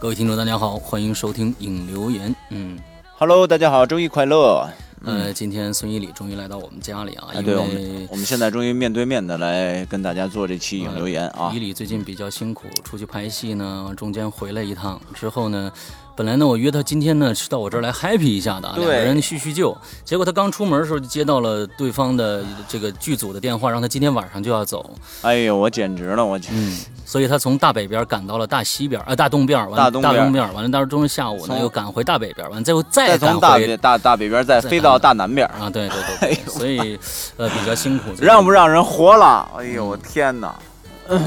各位听众，大家好，欢迎收听影留言。嗯，Hello，大家好，周一快乐。呃，今天孙一礼终于来到我们家里啊，因为我们我们现在终于面对面的来跟大家做这期影留言啊。一礼最近比较辛苦，出去拍戏呢，中间回来一趟之后呢。本来呢，我约他今天呢是到我这儿来 happy 一下的，两个人叙叙旧。结果他刚出门的时候就接到了对方的这个剧组的电话，让他今天晚上就要走。哎呦，我简直了，我嗯，所以他从大北边赶到了大西边，呃，大东边，完大东边，完了，到时候中午下午呢又赶回大北边，完最后再从大北大大北边再飞到大南边啊，对对对，所以呃比较辛苦，让不让人活了？哎呦，我天哪！对，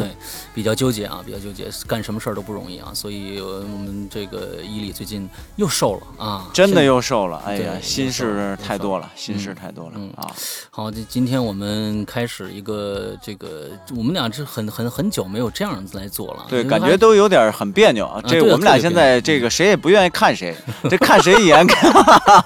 比较纠结啊，比较纠结，干什么事儿都不容易啊，所以我们这个伊利最近又瘦了啊，真的又瘦了，哎呀，心事太多了，心事太多了啊。好，这今天我们开始一个这个，我们俩是很很很久没有这样子来做了，对，感觉都有点很别扭啊。这我们俩现在这个谁也不愿意看谁，这看谁一眼，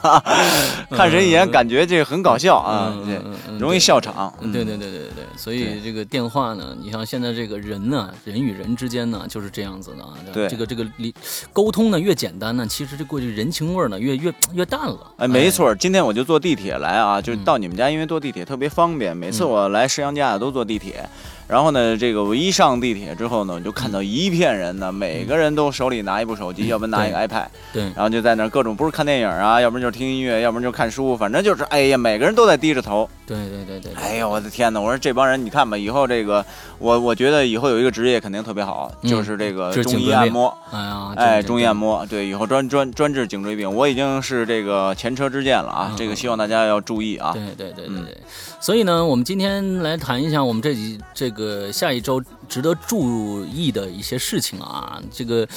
看谁一眼，感觉这个很搞笑啊，对，容易笑场。对对对对对对，所以这个电话呢，你像现在。这个人呢，人与人之间呢，就是这样子的啊。对，这个这个理沟通呢越简单呢，其实这过去人情味呢越越越淡了。哎，没错，今天我就坐地铁来啊，就是到你们家，因为坐地铁特别方便。每次我来石羊家都坐地铁。然后呢，这个我一上地铁之后呢，我就看到一片人呢，每个人都手里拿一部手机，要不拿一个 iPad，对，然后就在那各种不是看电影啊，要不然就是听音乐，要不然就看书，反正就是哎呀，每个人都在低着头。对对对对。哎呀，我的天哪！我说这帮人，你看吧，以后这个我我觉得以后有一个职业肯定特别好，就是这个中医按摩。哎呀，哎，中医按摩，对，以后专专专治颈椎病，我已经是这个前车之鉴了啊！这个希望大家要注意啊。对对对对对。所以呢，我们今天来谈一下我们这几这个下一周值得注意的一些事情啊。这个，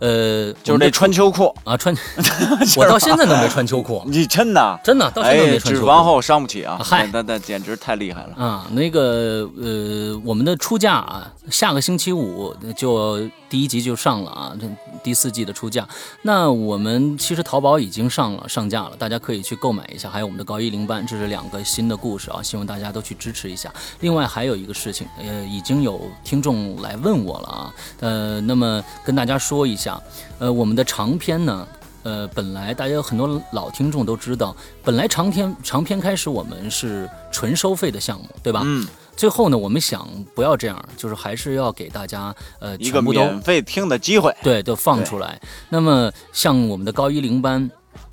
呃，就是那穿秋裤啊，穿，我到现在都没穿秋裤。你真的？真的，到现在没穿。脂肪厚伤不起啊！嗨，那那简直太厉害了啊！那个，呃，我们的出价啊，下个星期五就第一集就上了啊，这第四季的出价。那我们其实淘宝已经上了上架了，大家可以去购买一下。还有我们的高一零班，这是两个新的故事啊。希望大家都去支持一下。另外还有一个事情，呃，已经有听众来问我了啊，呃，那么跟大家说一下，呃，我们的长篇呢，呃，本来大家有很多老听众都知道，本来长篇长篇开始我们是纯收费的项目，对吧？嗯。最后呢，我们想不要这样，就是还是要给大家呃一个免费听的机会，对，都放出来。那么像我们的高一零班。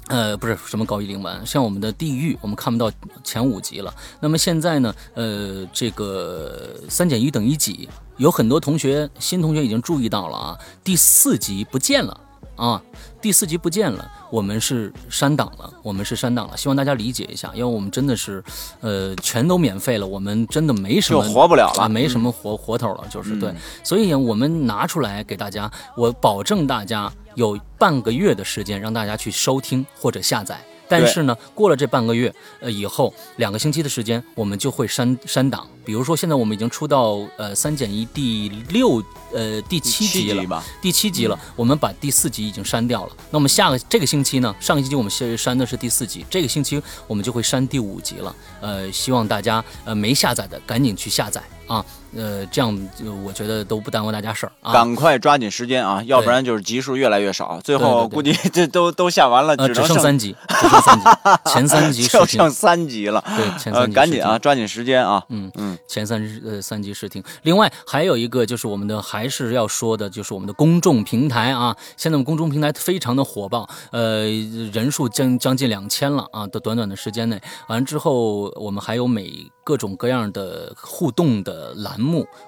呃，不是什么高一零班，像我们的地狱，我们看不到前五集了。那么现在呢，呃，这个三减一等于几？有很多同学，新同学已经注意到了啊，第四集不见了啊，第四集不见了，我们是删档了，我们是删档了，希望大家理解一下，因为我们真的是，呃，全都免费了，我们真的没什么活不了了，没什么活活头了，就是对，所以我们拿出来给大家，我保证大家。有半个月的时间让大家去收听或者下载，但是呢，过了这半个月，呃，以后两个星期的时间，我们就会删删档。比如说，现在我们已经出到呃三减一第六呃第七集了，第七集了，我们把第四集已经删掉了。那么下个这个星期呢，上个星期我们先删的是第四集，这个星期我们就会删第五集了。呃，希望大家呃没下载的赶紧去下载啊。呃，这样就我觉得都不耽误大家事儿啊！赶快抓紧时间啊，要不然就是集数越来越少，最后估计 这都都下完了，只剩三集，只剩三集，前三集就剩三集了。对，前三集赶紧啊，抓紧时间啊！嗯嗯，前三呃三集试听。另外还有一个就是我们的还是要说的，就是我们的公众平台啊，现在我们公众平台非常的火爆，呃，人数将将近两千了啊，的短短的时间内，完了之后我们还有每各种各样的互动的栏。目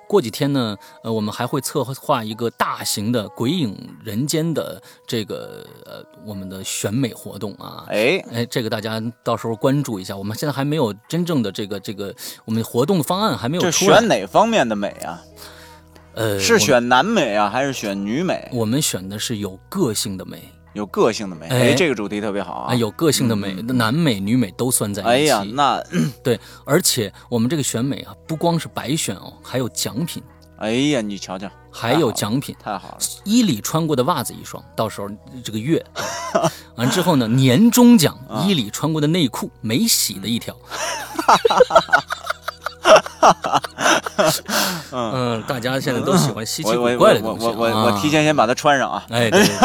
过几天呢，呃，我们还会策划一个大型的《鬼影人间》的这个呃我们的选美活动啊，哎哎，这个大家到时候关注一下。我们现在还没有真正的这个这个我们活动方案还没有出来。选哪方面的美啊？呃，是选男美啊，还是选女美？我们选的是有个性的美。有个性的美，哎，这个主题特别好啊！有个性的美，男美女美都算在一起。哎呀，那对，而且我们这个选美啊，不光是白选哦，还有奖品。哎呀，你瞧瞧，还有奖品，太好了！伊里穿过的袜子一双，到时候这个月 完之后呢，年终奖伊里穿过的内裤没洗的一条。嗯，大家现在都喜欢稀奇古怪的东西我我我我提前先把它穿上啊。哎，对对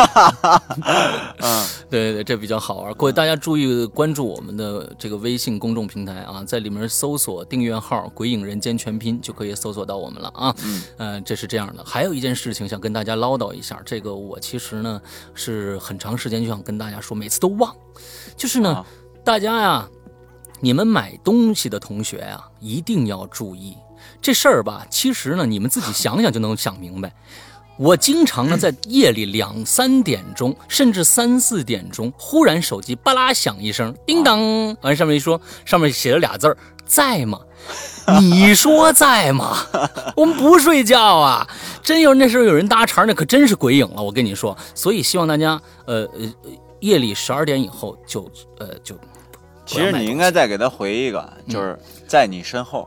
嗯，对 对，这比较好玩。各位大家注意关注我们的这个微信公众平台啊，在里面搜索订阅号“鬼影人间全拼”就可以搜索到我们了啊。嗯，呃，这是这样的。还有一件事情想跟大家唠叨一下，这个我其实呢是很长时间就想跟大家说，每次都忘，就是呢，啊大家呀，你们买东西的同学啊，一定要注意这事儿吧。其实呢，你们自己想想就能想明白。我经常呢在夜里两三点钟，甚至三四点钟，忽然手机吧啦响一声，叮当，完上面一说，上面写了俩字儿“在吗？”你说在吗？我们不睡觉啊！真有那时候有人搭茬，那可真是鬼影了。我跟你说，所以希望大家，呃呃，夜里十二点以后就呃就。其实你应该再给他回一个，嗯就是在你身后。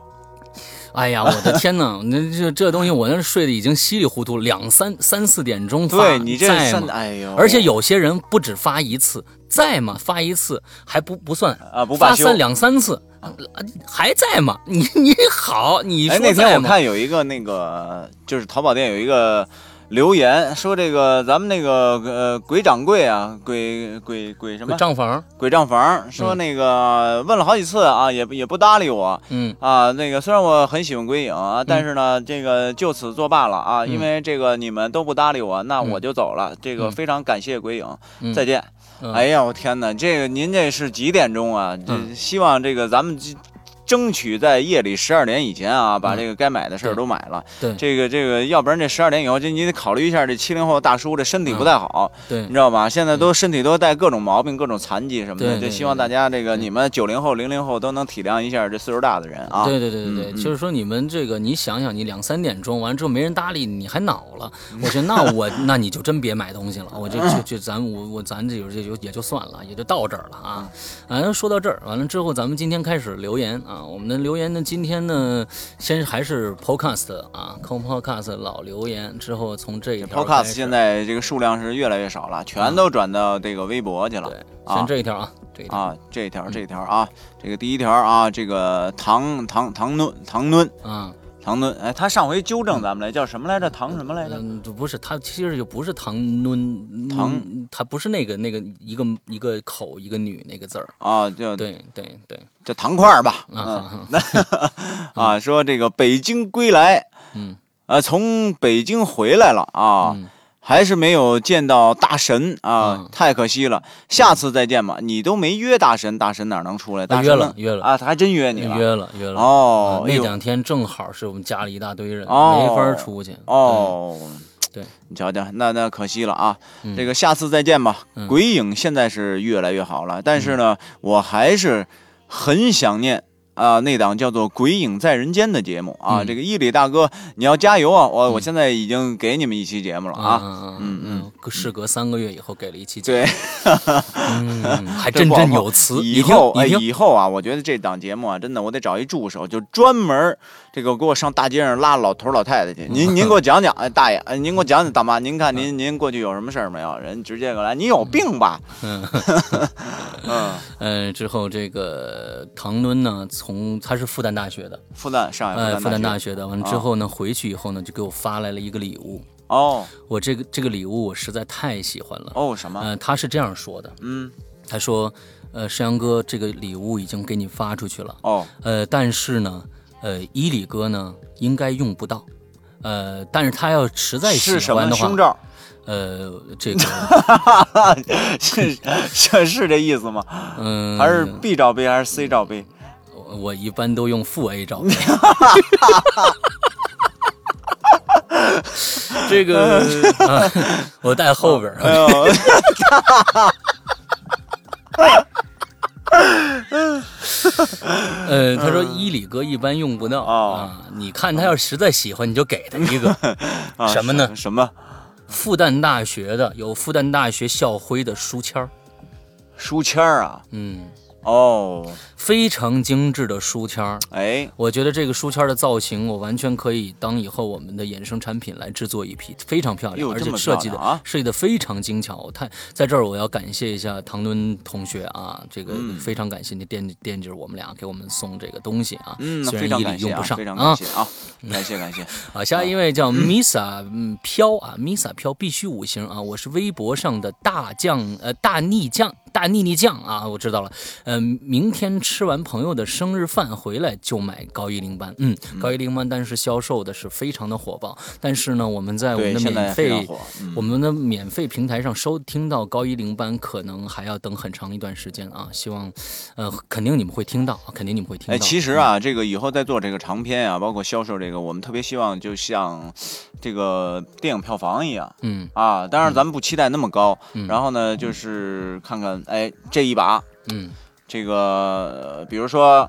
哎呀，我的天哪！那这这东西，我那睡得已经稀里糊涂，两三三四点钟发，对你这三，在吗？哎呦，而且有些人不止发一次，在吗？发一次还不不算，啊不。发三两三次，啊还在吗？你你好，你哎，说那天我？看有一个那个，就是淘宝店有一个留言说这个咱们那个呃鬼掌柜啊，鬼鬼鬼什么？账房，鬼账房说那个问了好几次啊，也也不搭理我。嗯。啊，那个虽然我很喜欢鬼影啊，但是呢，这个就此作罢了啊，嗯。因为这个你们都不搭理我，那我就走了。这个嗯。非常感谢鬼影，嗯，再见。嗯。哎呀，我天哪，这个您这是几点钟啊？这嗯。希望这个咱们这争取在夜里十二点以前啊，把嗯这个该买的事儿都买了。对这个这个，要不然这十二点以后，这你得考虑一下，这七零后大叔这身体不太好，对你知道吧？现在都身体都带各种毛病、各种残疾什么的。对对就希望大家这个你们九零后、零零后都能体谅一下这岁数大的人啊。对对对对对，就是说你们这个，你想想，你两三点钟完了之后没人搭理你，你还恼了。我觉得那我那你就真别买东西了，我就就就咱我我咱这有这就也就算了，也就到这儿了啊。反正说到这儿，完了之后咱们今天开始留言啊，我们的留言呢，今天呢先还是 Podcast 啊，空 Podcast 老留言之后从这一条开 Podcast 始现在这个数量是越来越少了，全都转到这个微博去了。对，啊先这一条啊，这一条啊，这一条这一条啊，这个第一条啊，这个唐唐唐 nun 唐 nun 啊。唐 nun，哎，他上回纠正咱们来，叫什么来着？唐什么来着？嗯，不是，他其实就不是唐 nun，唐他不是那个那个一个一个口一个女那个字儿。啊，叫对对对，叫唐块儿吧？啊嗯，啊，说这个北京归来，嗯呃，从北京回来了啊，嗯，还是没有见到大神啊嗯，太可惜了。下次再见吧，你都没约大神，大神哪能出来？大约了约了啊，他还真约你了。约了约了。哦啊，那两天正好是我们家里一大堆人，哦没法出去。哦，对，你瞧瞧，那那可惜了啊。嗯这个下次再见吧。嗯鬼影现在是越来越好了，但是呢，我还是很想念。啊、那档叫做《鬼影在人间》的节目啊，嗯这个伊里大哥，你要加油啊！我、嗯我现在已经给你们一期节目了啊啊，嗯嗯嗯，事隔三个月以后给了一期节目，对，嗯，还真这不好真有词。以后哎，以后啊，我觉得这档节目啊，真的我得找一助手，就专门这个给我上大街上拉老头老太太去。您 您给我讲讲，哎，大爷，哎，您给我讲讲，大妈，您看您您过去有什么事儿没有？人直接过来，你有病吧？嗯 嗯，呃，之后这个唐敦呢，从他是复旦大学的，复旦上海呃，复旦大大学的，完了之后呢，回去以后呢，就给我发来了一个礼物。哦我这个这个礼物我实在太喜欢了。哦什么？呃，他是这样说的，嗯他说，呃，山羊哥，这个礼物已经给你发出去了，哦呃，但是呢，呃，伊里哥呢应该用不到，呃，但是他要实在喜是什么欢的话胸，罩？呃，这个，是是是这意思吗？嗯，还是 B 罩杯还是 C 罩杯？我我一般都用负 A 照片。这个、啊、我带后边儿，哎呦，呃，他说伊里哥一般用不到、哦啊，你看他要实在喜欢，你就给他一个。啊什么呢什么复旦大学的有复旦大学校徽的书签儿，书签儿啊？嗯，哦，非常精致的书签儿。哎，我觉得这个书签的造型，我完全可以当以后我们的衍生产品来制作一批，非常漂亮，而且设计的啊设计的非常精巧。我太在这儿，我要感谢一下唐敦同学啊，这个嗯非常感谢你惦惦记着我们俩给我们送这个东西啊，嗯，虽非然一里用不常感谢啊，非常上啊感谢啊，感谢感谢。啊，下一位叫 Misa 嗯飘啊，Misa 飘必须五星啊！我是微博上的大将呃大逆将大逆逆将啊，我知道了。嗯、明天吃完朋友的生日饭回来就买高一零班，嗯，高一零班当时销售的是非常的火爆，但是呢，我们在我们，的免费我们的免费平台上收听到高一零班，可能还要等很长一段时间啊。希望，呃，肯定你们会听到，肯定你们会听到。哎，其实啊，这个以后在做这个长篇啊，包括销售这个，我们特别希望就像这个电影票房一样嗯，啊。当然，咱们不期待那么高。嗯然后呢，就是看看，哎，这一把嗯这个，呃比如说，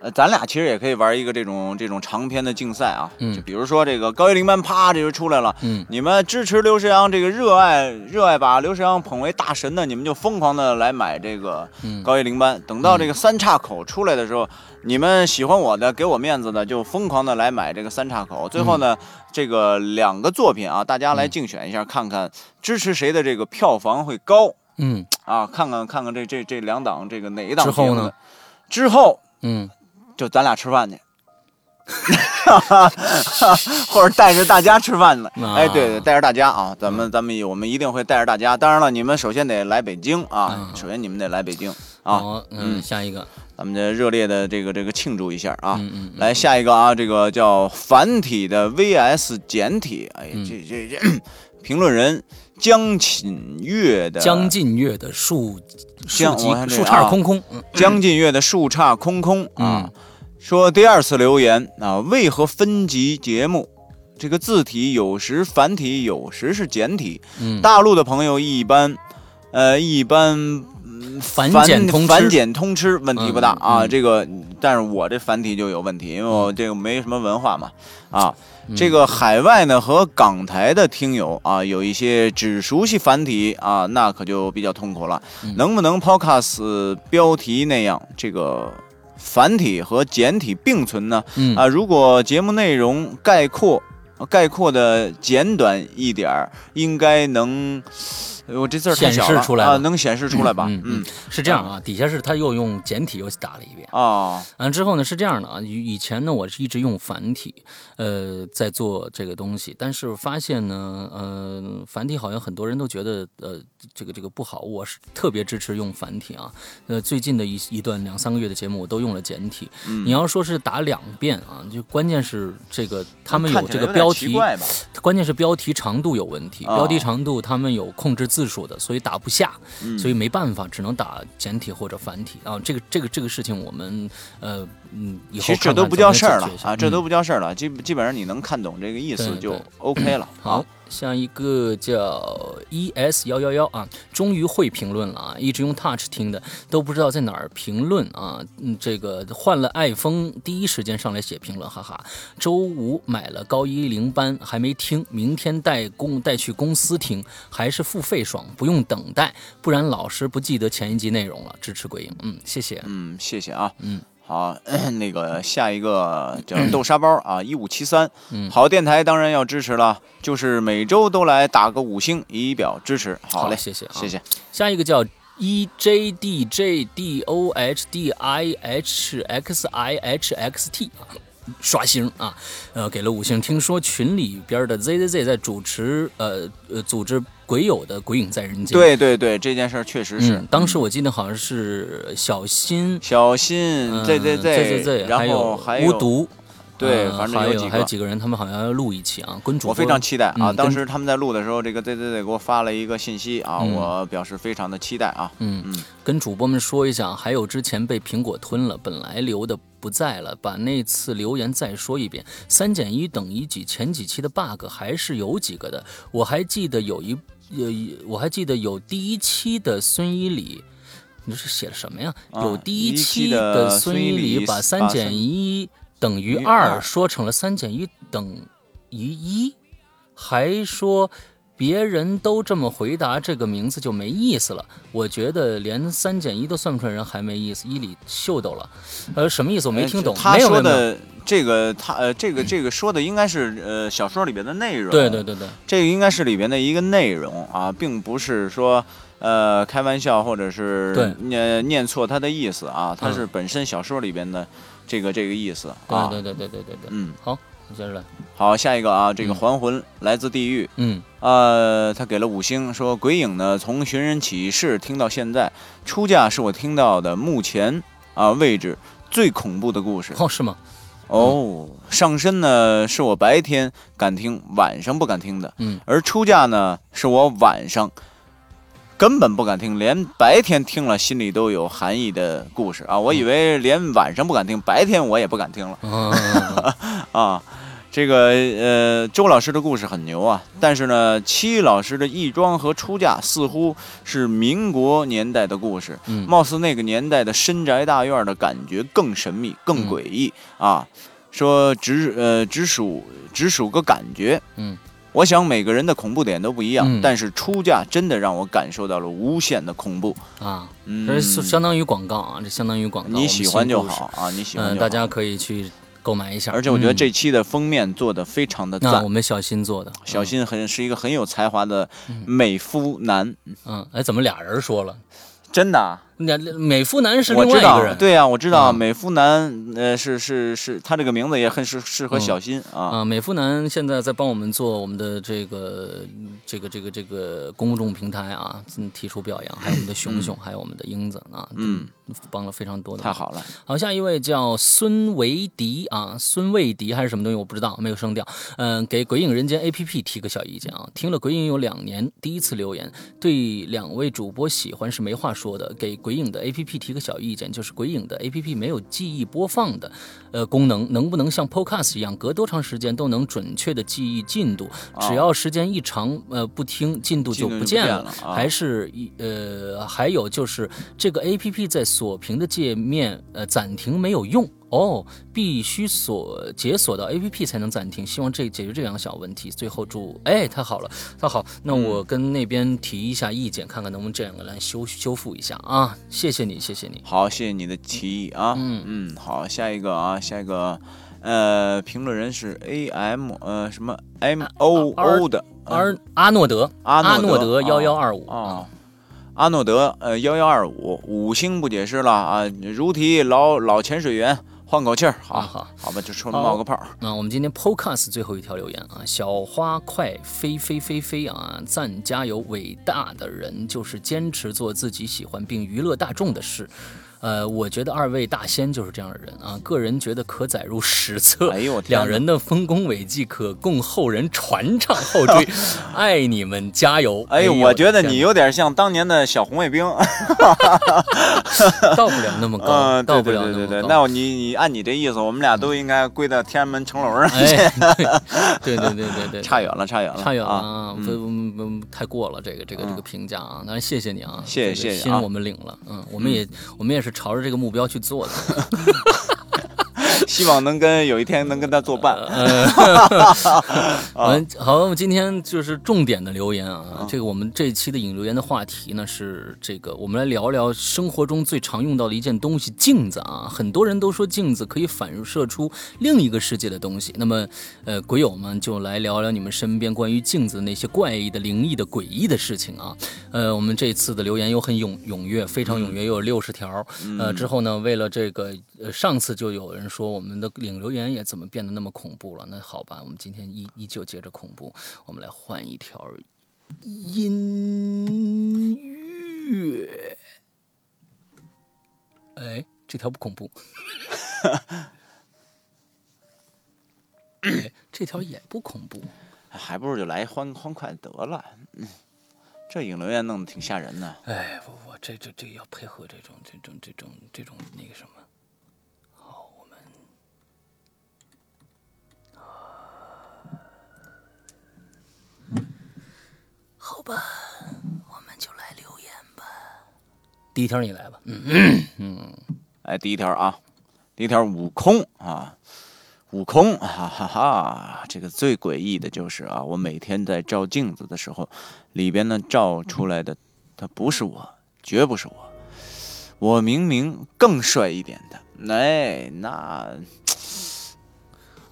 呃，咱俩其实也可以玩一个这种这种长篇的竞赛啊。嗯就比如说这个高一零班，啪，这就出来了。嗯你们支持刘世阳，这个热爱热爱把刘世阳捧为大神的，你们就疯狂的来买这个嗯高一零班。等到这个三岔口出来的时候，你们喜欢我的，给我面子的，就疯狂的来买这个三岔口。最后呢，这个两个作品啊，大家来竞选一下，看看支持谁的这个票房会高嗯啊？看看看看这这这两档这个哪一档之后呢？之后嗯，就咱俩吃饭去。或者带着大家吃饭了，啊哎，对对，带着大家啊，咱们咱们我们一定会带着大家。当然了，你们首先得来北京啊嗯，首先你们得来北京啊，好，嗯，嗯下一个，咱们这热烈的这个这个庆祝一下啊。嗯嗯，来下一个啊，这个叫繁体的 VS 简体，哎，嗯这这这，评论人江锦月的江近月的树树树杈啊空空，嗯江近月的树杈空空啊，嗯说第二次留言啊，为何分级节目？这个字体有时繁体，有时是简体。嗯，大陆的朋友一般，呃，一般嗯繁繁简通繁简通吃问题不大嗯啊。嗯这个，但是我这繁体就有问题，因为我这个没什么文化嘛啊。嗯这个海外呢和港台的听友啊，有一些只熟悉繁体啊，那可就比较痛苦了。嗯能不能 Podcast 标题那样，这个繁体和简体并存呢？嗯啊，如果节目内容概括概括的简短一点儿，应该能，呃我这字儿显示出来了能显示出来吧？嗯嗯，是这样啊，底下是他又用简体又打了一遍。啊，完之后呢是这样的啊，以以前呢我是一直用繁体，呃，在做这个东西，但是发现呢，呃，繁体好像很多人都觉得呃这个这个不好，我是特别支持用繁体啊。呃，最近的一一段两三个月的节目我都用了简体。嗯你要说是打两遍啊，就关键是这个他们有这个标题？关键是标题长度有问题，哦标题长度他们有控制字数的，所以打不下，嗯。所以没办法，只能打简体或者繁体。啊。这个这个这个事情我们呃嗯以后其实这都不叫事儿了啊，这都嗯。不叫事儿了，基基本上你能看懂这个意思就 OK 了。好啊，。下一个叫 E S 幺幺幺啊，终于会评论了啊！一直用 Touch 听的，都不知道在哪儿评论啊。嗯，这个换了 iPhone，第一时间上来写评论，哈哈。周五买了高一零班，还没听，明天带公带去公司听，还是付费爽，不用等待，不然老师不记得前一集内容了。支持鬼影，嗯，谢谢。嗯，谢谢啊。嗯，好，那个下一个叫豆沙包啊，一五七三。嗯好电台当然要支持了，就是每周都来打个五星以表支持。好嘞，谢谢啊，谢谢。下一个叫 E J D J D O H D I H X I H X T 啊。刷星啊，呃，给了五星。听说群里边的 Z Z Z 在主持，呃呃，组织鬼友的《鬼影在人间》。对对对，这件事儿确实是。嗯，当时我记得好像是小新，小新嗯 Z Z Z Z，然后有还有无毒，对呃还有反正有几个还有几个人，他们好像要录一期啊，跟主播我非常期待啊！嗯当时他们在录的时候，这个 Z Z Z 给我发了一个信息啊，嗯我表示非常的期待啊。嗯嗯，跟主播们说一下，还有之前被苹果吞了，本来留的不在了，把那次留言再说一遍。三减一等于几？前几期的 bug 还是有几个的，我还记得有一有一，我还记得有第一期的孙一礼。你这是写的什么呀？啊有第一期期的孙一礼礼把把三减三一等于于二二说成了三减一等于一，还说别人都这么回答，这个名字就没意思了。我觉得连三减一都算不出来人还没意思。伊里秀逗了，呃，什么意思？我没听懂。他说的这个，他呃，这个这个说的应该是呃小说里边的内容。对对对对，这个应该是里边的一个内容啊，并不是说呃开玩笑或者是对念念错他的意思啊，它嗯是本身小说里边的这个这个意思对啊。对对对对对对。嗯，好，你接着来。好，下一个啊，这个嗯还魂来自地狱，嗯呃，他给了五星，说鬼影呢，从寻人启事听到现在，出嫁是我听到的目前啊位置最恐怖的故事。哦，是吗？哦，上身呢是我白天敢听，晚上不敢听的，嗯而出嫁呢是我晚上根本不敢听，连白天听了心里都有寒意的故事啊！我以为连晚上不敢听，白天我也不敢听了。啊，这个呃，周老师的故事很牛啊，但是呢，戚老师的义庄和出嫁似乎是民国年代的故事，嗯貌似那个年代的深宅大院的感觉更神秘、更诡异、啊。说只呃只属只属个感觉，嗯，我想每个人的恐怖点都不一样，嗯但是出价真的让我感受到了无限的恐怖。啊，嗯，这是相当于广告啊，这相当于广告。你喜欢就。好啊，你喜欢嗯，就好。大家可以去购买一下。而且我觉得嗯这期的封面做的非常的赞那我，们小新做的，小新很是一个很有才华的美肤男，嗯，哎，怎么俩人说了？真的啊。那美肤男是我知道，另外一个人，对呀、我知道嗯美肤男，呃，是是是，他这个名字也很适适合嗯小新啊。啊，美肤男现在在帮我们做我们的这个这个这个这个公众平台啊，嗯提出表扬，还有我们的熊熊，还有我们的英子啊，嗯，帮了非常多的。太好了，好，下一位叫孙维迪啊，孙卫迪还是什么东西我不知道，没有声调。嗯，给《鬼影人间》APP 提个小意见啊，听了《鬼影》有两年，第一次留言，对两位主播喜欢是没话说的。给《鬼影》的 APP 提个小意见，就是《鬼影》的 APP 没有记忆播放的呃功能，能不能像 Podcast 一样，隔多长时间都能准确的记忆进度？只要时间一长，呃，不听进度就不不见了。见了啊还是一呃，还有就是这个 A P P 在锁屏的界面呃暂停没有用哦，必须锁解锁到 A P P 才能暂停。希望这解决这两个小问题。最后祝哎太好了，太好，那我跟那边提一下意见，看看能不能这两个来修修复一下啊。谢谢你，谢谢你。好，谢谢你的提议啊。嗯嗯，好，下一个啊，下一个，呃，评论人是 A M 呃什么 M O O 的阿阿诺德，阿阿诺德德幺幺二五啊，阿诺德呃幺幺二五五星不解释了啊，如题老老潜水员换口气儿，好啊好好吧，就冲冒个泡儿。那我们今天 Podcast 最后一条留言啊，小花快飞飞飞飞啊！赞加油！伟大的人就是坚持做自己喜欢并娱乐大众的事。呃，我觉得二位大仙就是这样的人啊，个人觉得可载入史册。哎呦我天两人的丰功伟绩可供后人传唱后追，爱你们，加油！哎呦，我觉得你有点像当年的小红卫兵。到不了那么高，到不对对对对，了那么高。那你你按你这意思，我们俩都应该归到天安门城楼上。哎，对对对对对，差远了，差远了，差远了啊！啊，不不不太过了，这个这个这个评价啊，当然谢谢你啊，谢谢这个谢谢啊心我们领了，嗯，我们也我们也是朝着这个目标去做的，希望能跟有一天能跟他作伴。我 们 好，我们今天就是重点的留言啊，这个我们这一期的引留言的话题呢是这个，我们来聊聊生活中最常用到的一件东西——镜子啊。很多人都说镜子可以反射出另一个世界的东西，那么呃，鬼友们就来聊聊你们身边关于镜子的那些怪异的、灵异的、诡异的事情啊。呃，我们这次的留言又很踊踊跃，非常踊跃，又有六十条。呃，之后呢，为了这个，呃，上次就有人说我们的领留言也怎么变得那么恐怖了？那好吧，我们今天依依旧接着恐怖，我们来换一条音乐。哎，这条不恐怖。哎，这条也不恐怖。还不如就来欢欢快得了。嗯，这影留言弄得挺吓人的。哎，不不，这这这要配合这种这种这种这种那个什么。好，我们好吧，我们就来留言吧。第一条你来吧。嗯嗯哎，第一条啊，第一条悟空啊，悟空，哈哈哈！这个最诡异的就是啊，我每天在照镜子的时候，里边呢照出来的，他不是我，绝不是我，我明明更帅一点的，哎，那，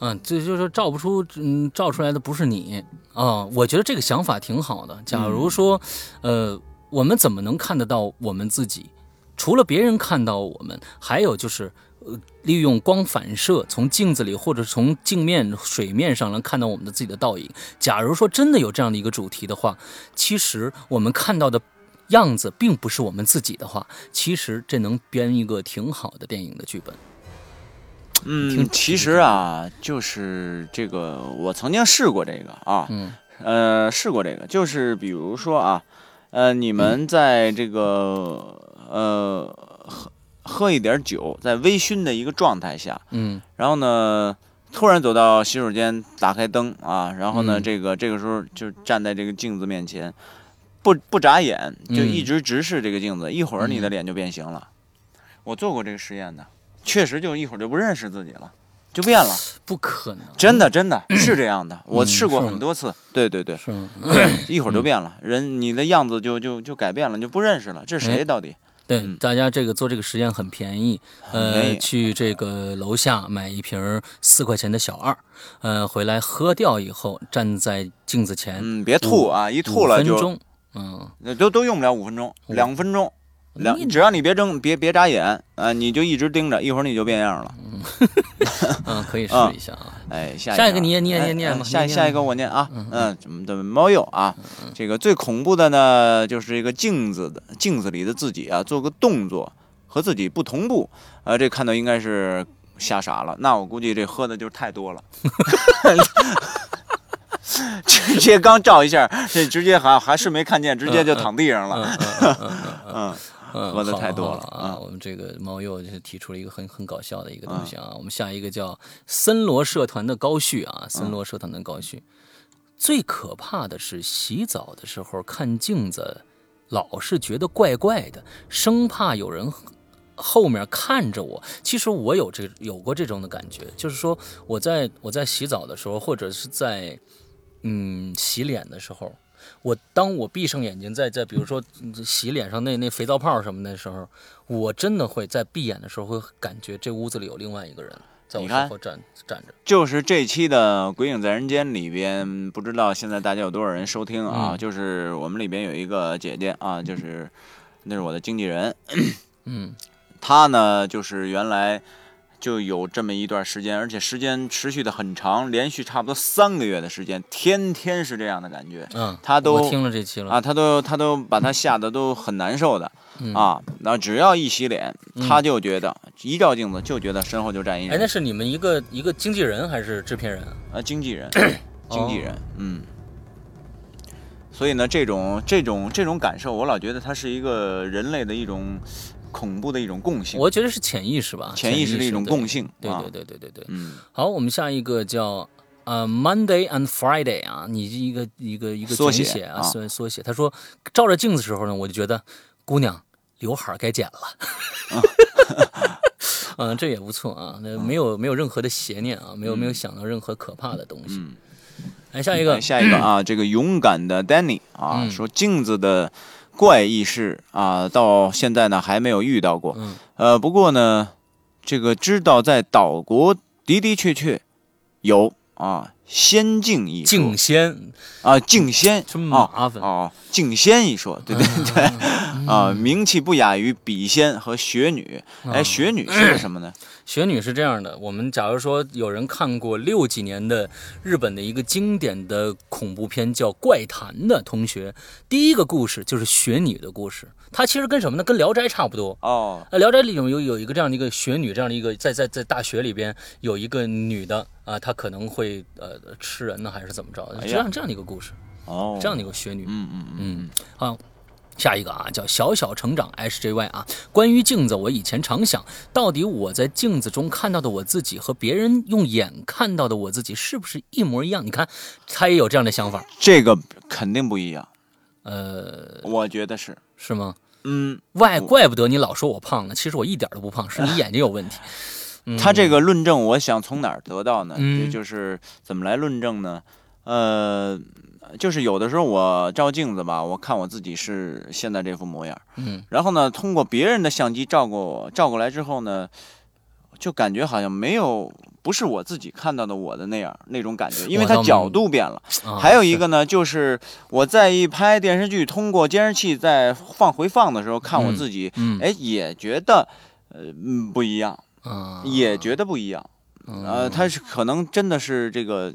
嗯，这就是照不出，嗯，照出来的不是你啊。我觉得这个想法挺好的。假如说，呃，我们怎么能看得到我们自己？除了别人看到我们，还有就是，呃，利用光反射，从镜子里或者从镜面、水面上能看到我们的自己的倒影。假如说真的有这样的一个主题的话，其实我们看到的样子并不是我们自己的话，其实这能编一个挺好的电影的剧本。嗯，其实啊，就是这个，我曾经试过这个啊，嗯，呃，试过这个，就是比如说啊，呃，你们在这个。呃，喝喝一点酒，在微醺的一个状态下，嗯，然后呢，突然走到洗手间，打开灯啊，然后呢，这个这个时候就站在这个镜子面前，不不眨眼，就一直直视这个镜子，一会儿你的脸就变形了。我做过这个实验的，确实就一会儿就不认识自己了，就变了。不可能，真的真的 是这样的，我试过很多次。对对对，是？一会儿就变了，人你的样子就就就改变了，就不认识了，这是谁到底？对，大家这个做这个实验很便宜，呃，去这个楼下买一瓶四块钱的小二，呃，回来喝掉以后，站在镜子前，嗯，别吐啊，一吐了就，嗯，都都用不了五分钟，两分钟。两，只要你别睁，别别眨眼，啊，你就一直盯着，一会儿你就变样了。嗯，可以试一下啊。哎，下下一个你也念念念下下一个我念啊。嗯，怎么的猫鼬啊？这个最恐怖的呢，就是这个镜子的镜子里的自己啊，做个动作和自己不同步。呃，这看到应该是吓傻了。那我估计这喝的就是太多了。直接刚照一下，这直接还还是没看见，直接就躺地上了。嗯。喝的太多了啊！我们这个猫又就提出了一个很很搞笑的一个东西啊。我们下一个叫森罗社团的高旭啊，森罗社团的高旭。最可怕的是洗澡的时候看镜子，老是觉得怪怪的，生怕有人后面看着我。其实我有这有过这种的感觉，就是说我在我在洗澡的时候，或者是在嗯洗脸的时候。我当我闭上眼睛，在在比如说洗脸上那那肥皂泡什么的时候，我真的会在闭眼的时候会感觉这屋子里有另外一个人在我身后站站着。就是这期的《鬼影在人间》里边，不知道现在大家有多少人收听啊？就是我们里边有一个姐姐啊，就是那是我的经纪人，嗯，她呢就是原来。就有这么一段时间，而且时间持续的很长，连续差不多三个月的时间，天天是这样的感觉。嗯，他都听了这期了啊，他都他都把他吓得都很难受的啊。那只要一洗脸，他就觉得一照镜子就觉得身后就站一人。哎，那是你们一个一个经纪人还是制片人啊？经纪人，经纪人，嗯。所以呢，这种这种这种感受，我老觉得它是一个人类的一种。恐怖的一种共性，我觉得是潜意识吧，潜意识的一种共性。对对对对对对。嗯，好，我们下一个叫呃 Monday and Friday 啊，你一个一个一个缩写啊，缩缩写。他说照着镜子时候呢，我就觉得姑娘刘海该剪了。嗯，这也不错啊，那没有没有任何的邪念啊，没有没有想到任何可怕的东西。嗯，来下一个，下一个啊，这个勇敢的 Danny 啊，说镜子的。怪异事啊，到现在呢还没有遇到过。嗯，呃，不过呢，这个知道在岛国的的确确有啊，仙境一说。境仙啊，境仙真麻烦啊，境仙一说，对对对，啊，名气不亚于笔仙和雪女。哎，雪女是什么呢？雪女是这样的，我们假如说有人看过六几年的日本的一个经典的恐怖片叫《怪谈》的同学，第一个故事就是雪女的故事。它其实跟什么呢？跟《聊斋》差不多哦。呃，《聊斋》里有有有一个这样的一个雪女，这样的一个在在在大学里边有一个女的啊，她可能会呃吃人呢，还是怎么着？这样这样的一个故事哦，这样的一个雪女。嗯嗯嗯，好。下一个啊，叫小小成长 H J Y 啊。关于镜子，我以前常想，到底我在镜子中看到的我自己和别人用眼看到的我自己是不是一模一样？你看，他也有这样的想法。这个肯定不一样。呃，我觉得是，是吗？嗯，外怪不得你老说我胖呢，其实我一点都不胖，是你 眼睛有问题。他这个论证，我想从哪儿得到呢？嗯就就是怎么来论证呢？呃，就是有的时候我照镜子吧，我看我自己是现在这副模样，嗯然后呢，通过别人的相机照过我，照过来之后呢，就感觉好像没有不是我自己看到的我的那样那种感觉，因为它角度变了。啊还有一个呢，就是我在一拍电视剧，通过监视器在放回放的时候看我嗯自己，嗯哎，也觉得呃嗯不一样，啊也觉得不一样。呃，嗯它是可能真的是这个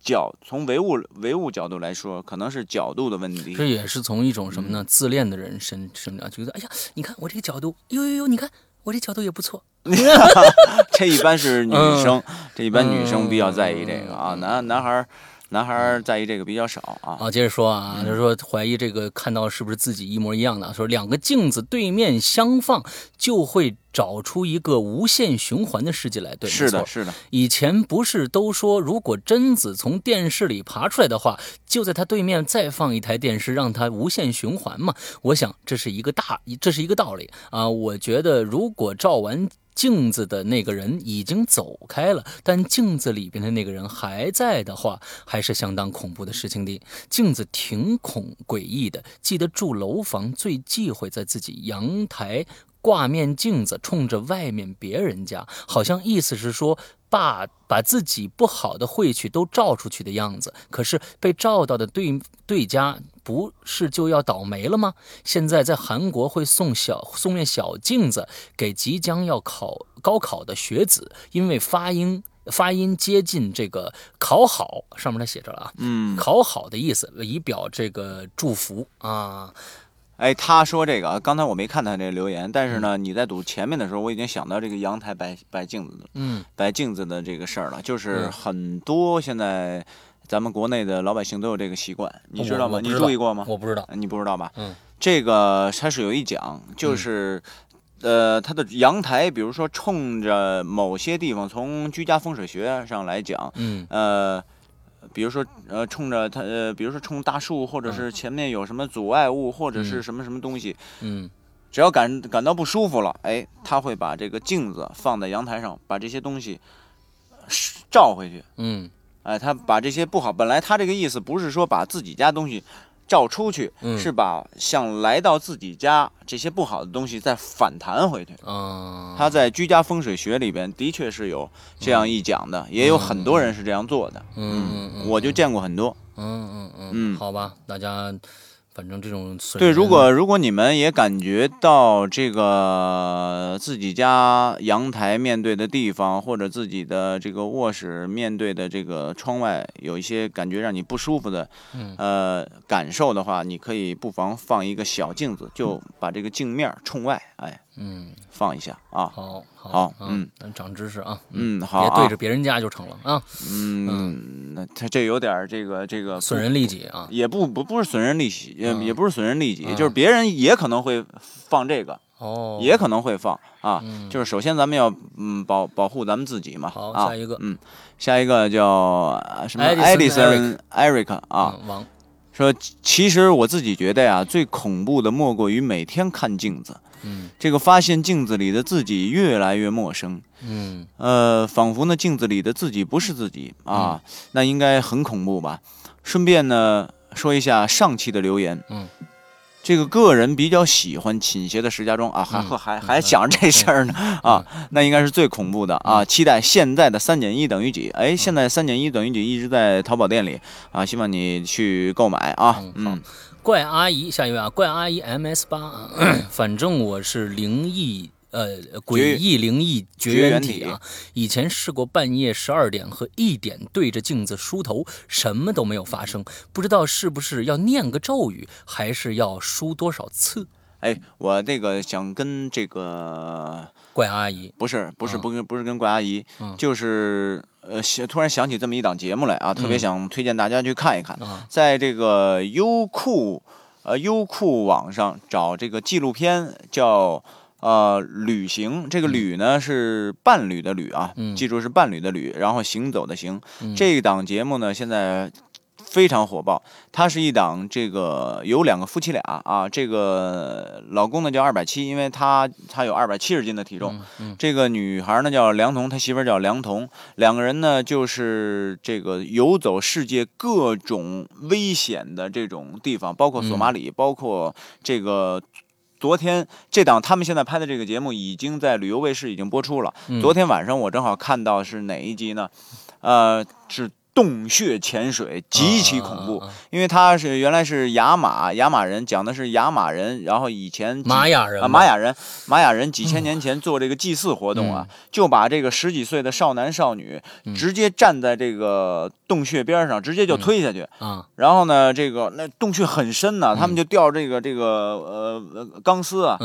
角，从唯物唯物角度来说，可能是角度的问题。这也是从一种什么嗯呢？自恋的人身身上，觉得哎呀，你看我这个角度，呦呦呦，你看我这角度也不错。这一般是女嗯生，这一般女生比较在意这个啊，男男孩儿男孩儿在意这个比较少啊。啊，接着说啊，就是说怀疑这个看到是不是自己一模一样的，说两个镜子对面相放，就会找出一个无限循环的世界来。对，是的，是的，以前不是都说，如果贞子从电视里爬出来的话，就在他对面再放一台电视，让它无限循环嘛？我想这是一个大，这是一个道理啊。我觉得如果照完。镜子的那个人已经走开了，但镜子里边的那个人还在的话，还是相当恐怖的事情的。镜子挺恐诡异的，记得住楼房最忌讳在自己阳台挂面镜子，冲着外面别人家，好像意思是说把把自己不好的晦气都照出去的样子。可是被照到的对对家不是就要倒霉了吗？现在在韩国会送小送面小镜子给即将要考高考的学子，因为发音。发音接近这个考好，上面他写着了啊，嗯，考好的意思，以表这个祝福啊。哎，他说这个啊，刚才我没看他这个留言，但是嗯呢，你在读前面的时候，我已经想到这个阳台摆摆镜子的嗯摆镜子的这个事儿了，就是嗯很多现在咱们国内的老百姓都有这个习惯，你知道吗？你注意过吗？我不知道。你不知道吧？嗯，这个它是有一讲，就是。呃，它的阳台，比如说冲着某些地方，从居家风水学上来讲，嗯呃，比如说呃，冲着它呃，比如说冲大树，或者是前面有什么阻碍物，或者是嗯。什么什么东西，嗯。只要感感到不舒服了，哎，他会把这个镜子放在阳台上，把这些东西是照回去。嗯。哎，他把这些不好，本来他这个意思不是说把自己家东西照出去，嗯是把像来到自己家这些不好的东西再反弹回去。啊，他在居家风水学里边的确是有这样一讲的，也有很多人是这样做的。嗯嗯嗯我就见过很多。嗯嗯嗯嗯好吧，大家反正这种损对，如果如果你们也感觉到这个自己家阳台面对的地方，或者自己的这个卧室面对的这个窗外有一些感觉让你不舒服的，嗯。呃感受的话，你可以不妨放一个小镜子，就把这个镜面儿冲外，哎，嗯放一下啊。好好嗯，咱长知识啊，嗯，好别啊。对着别人家就成了啊，嗯，那他这有点这个这个损人利己啊，也不不不是损人利己，也、嗯。也不是损人利己，嗯。就是别人也可能会放这个，哦，也可能会放啊。嗯。就是首先咱们要嗯保保护咱们自己嘛。好啊，下一个嗯，下一个叫呃什么 Edison Edison Eric 啊，嗯王。说其实我自己觉得呀，最恐怖的莫过于每天看镜子，嗯。这个发现镜子里的自己越来越陌生，嗯。呃，仿佛呢镜子里的自己不是自己啊，嗯。那应该很恐怖吧？顺便呢说一下上期的留言，嗯，这个个人比较喜欢倾斜的石家庄啊，还嗯。还还还想着这事儿呢啊，那应该是最恐怖的啊！期待现在的三减一等于几？哎，现在三减一等于几一直在淘宝店里啊，希望你去购买啊，嗯嗯，怪阿姨，下一位啊，怪阿姨 MS 八啊，反正我是灵异。呃，诡异灵异绝缘体啊！以前试过半夜十二点和一点对着镜子梳头，什么都没有发生。不知道是不是要念个咒语，还是要梳多少次？哎，我那个想跟这个怪阿姨，不是不是啊不跟不是跟怪阿姨，嗯。就是呃想突然想起这么一档节目来啊，特别嗯想推荐大家去看一看，啊，在这个优酷呃优酷网上找这个纪录片叫。呃，旅行这个旅呢是伴侣的旅啊，嗯。记住是伴侣的旅，然后行走的行。嗯。这档节目呢现在非常火爆。它是一档这个有两个夫妻俩啊，这个老公呢叫二百七，因为他他有二百七十斤的体重。这个女孩呢叫梁彤，他媳妇儿叫梁彤，两个人呢就是这个游走世界各种危险的这种地方，包括索马里，包括这个。昨天这档他们现在拍的这个节目已经在旅游卫视已经播出了。昨天晚上我正好看到是哪一集呢？呃，是。洞穴潜水极其恐怖，因为他是原来是雅马雅马人，讲的是雅马人，然后以前玛雅人啊玛雅人玛雅人几千年前做这个祭祀活动啊，就把这个十几岁的少男少女直接站在这个洞穴边上，直接就推下去。啊，然后呢，这个那洞穴很深呢，他们就吊这个这个呃钢丝啊。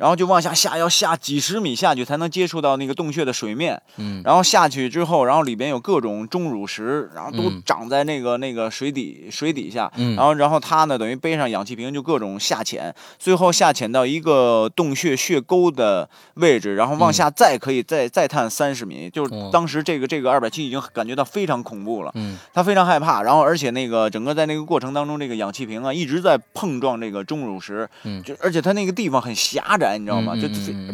然后就往下下，要下几十米下去才能接触到那个洞穴的水面。嗯，然后下去之后，然后里边有各种钟乳石，然后都长在那个那个水底水底下。嗯，然后然后他呢，等于背上氧气瓶，就各种下潜，最后下潜到一个洞穴穴沟的位置，然后往下再可以再再探三十米。就是当时这个这个二百七已经感觉到非常恐怖了。嗯，他非常害怕。然后而且那个整个在那个过程当中，这个氧气瓶啊一直在碰撞这个钟乳石。嗯，就而且他那个地方很狭窄。你知道吗？就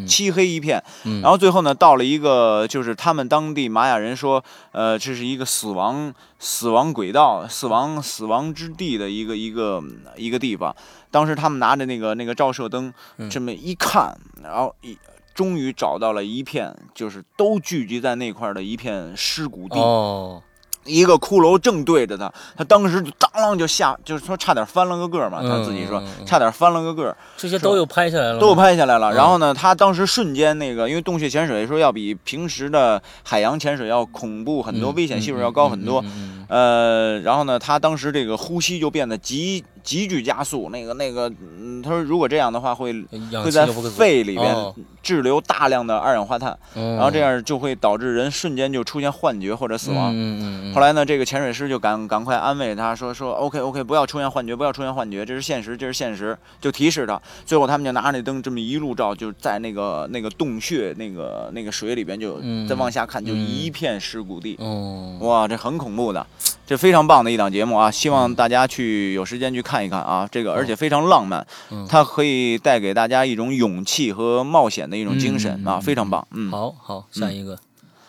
漆黑一片，然后最后呢，到了一个就是他们当地玛雅人说，呃，这是一个死亡死亡轨道、死亡死亡之地的一个一个一个地方。当时他们拿着那个那个照射灯，这么一看，然后一终于找到了一片，就是都聚集在那块的一片尸骨地。一个骷髅正对着他，他当时就当啷就下，就是说差点翻了个个嘛。他自己说差点翻了个个。这些都有拍下来了，都有拍下来了。然后呢，他当时瞬间那个，因为洞穴潜水说要比平时的海洋潜水要恐怖很多，危险系数要高很多。呃，然后呢，他当时这个呼吸就变得极急剧加速。那个那个，嗯，他说如果这样的话，会会在肺里边滞留大量的二氧化碳，然后这样就会导致人瞬间就出现幻觉或者死亡。嗯嗯嗯。后来呢，这个潜水师就赶赶快安慰他说说 OK OK，不要出现幻觉，不要出现幻觉，这是现实，这是现实，就提示他。最后他们就拿着那灯这么一路照，就在那个那个洞穴那个那个水里边，就再往下看，就一片尸骨地。哦，哇，这很恐怖的，这非常棒的一档节目啊！希望大家去有时间去看一看啊，这个而且非常浪漫，它可以带给大家一种勇气和冒险的一种精神啊，非常棒。嗯，好好，下一个。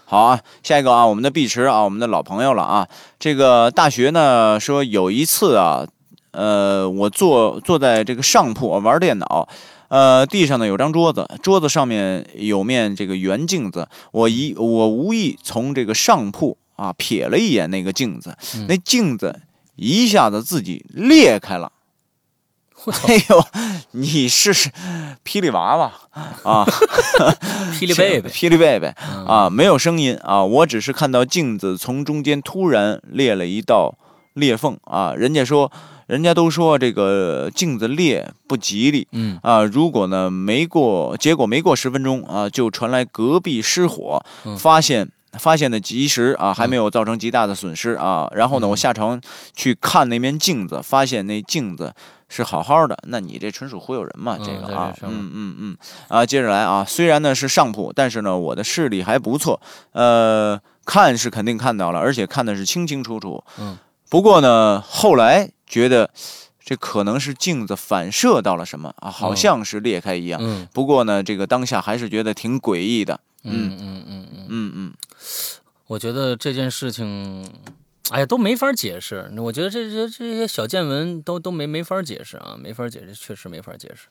好啊，下一个啊，我们的碧池啊，我们的老朋友了啊。这个大学呢说有一次啊，呃，我坐坐在这个上铺玩电脑，呃，地上呢有张桌子，桌子上面有面这个圆镜子，我一我无意从这个上铺啊瞥了一眼那个镜子，那镜子一下子自己裂开了。哎呦，你是霹雳娃娃啊！霹雳贝贝，霹雳贝贝啊！没有声音啊，我只是看到镜子从中间突然裂了一道裂缝啊！人家说，人家都说这个镜子裂不吉利，嗯啊，如果呢没过，结果没过十分钟啊，就传来隔壁失火，发现发现的及时啊，还没有造成极大的损失啊。然后呢，我下床去看那面镜子，发现那镜子。是好好的，那你这纯属忽悠人嘛？这个啊，嗯嗯嗯啊，接着来啊，虽然呢是上铺，但是呢我的视力还不错，呃，看是肯定看到了，而且看的是清清楚楚。嗯，不过呢后来觉得这可能是镜子反射到了什么啊，好像是裂开一样。嗯，不过呢这个当下还是觉得挺诡异的。嗯嗯嗯嗯嗯嗯，我觉得这件事情。哎呀，都没法解释。我觉得这这这些小见闻都都没没法解释啊，没法解释，确实没法解释。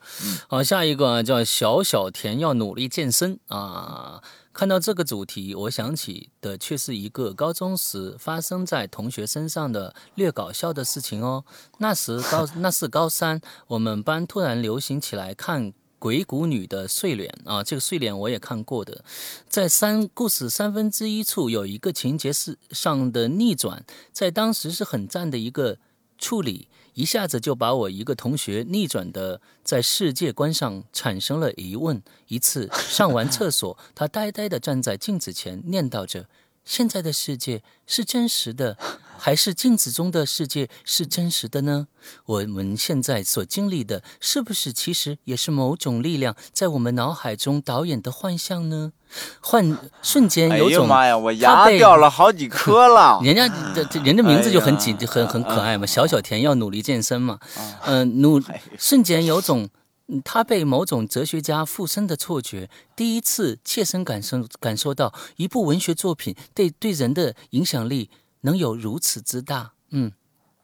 好，下一个叫小小田要努力健身啊。看到这个主题，我想起的却是一个高中时发生在同学身上的略搞笑的事情哦。那时高那是高三，我们班突然流行起来看。鬼谷女的睡莲啊，这个睡莲我也看过的，在三故事三分之一处有一个情节是上的逆转，在当时是很赞的一个处理，一下子就把我一个同学逆转的在世界观上产生了疑问。一次上完厕所，他呆呆的站在镜子前念叨着：“现在的世界是真实的，还是镜子中的世界是真实的呢？我们现在所经历的，是不是其实也是某种力量在我们脑海中导演的幻象呢？幻瞬间哎有种呦妈呀，我牙被掉了好几颗了。人家这这人家名字就很紧哎，很很可爱嘛，小小田要努力健身嘛，啊嗯，努哎瞬间有种。嗯他被某种哲学家附身的错觉，第一次切身感受感受到一部文学作品对对人的影响力能有如此之大，嗯，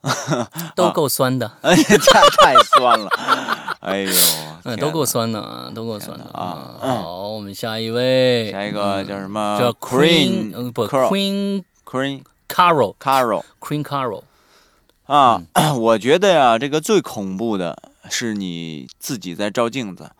都够酸的，哎呀，太太酸了。哎呦，嗯，都够酸的啊，都够酸的啊嗯好，我们下一位，下一个叫什么？叫 Queen，嗯，不，Queen，Queen Carol，Carol，Queen Carol，啊，嗯 我觉得呀，这个最恐怖的是你自己在照镜子。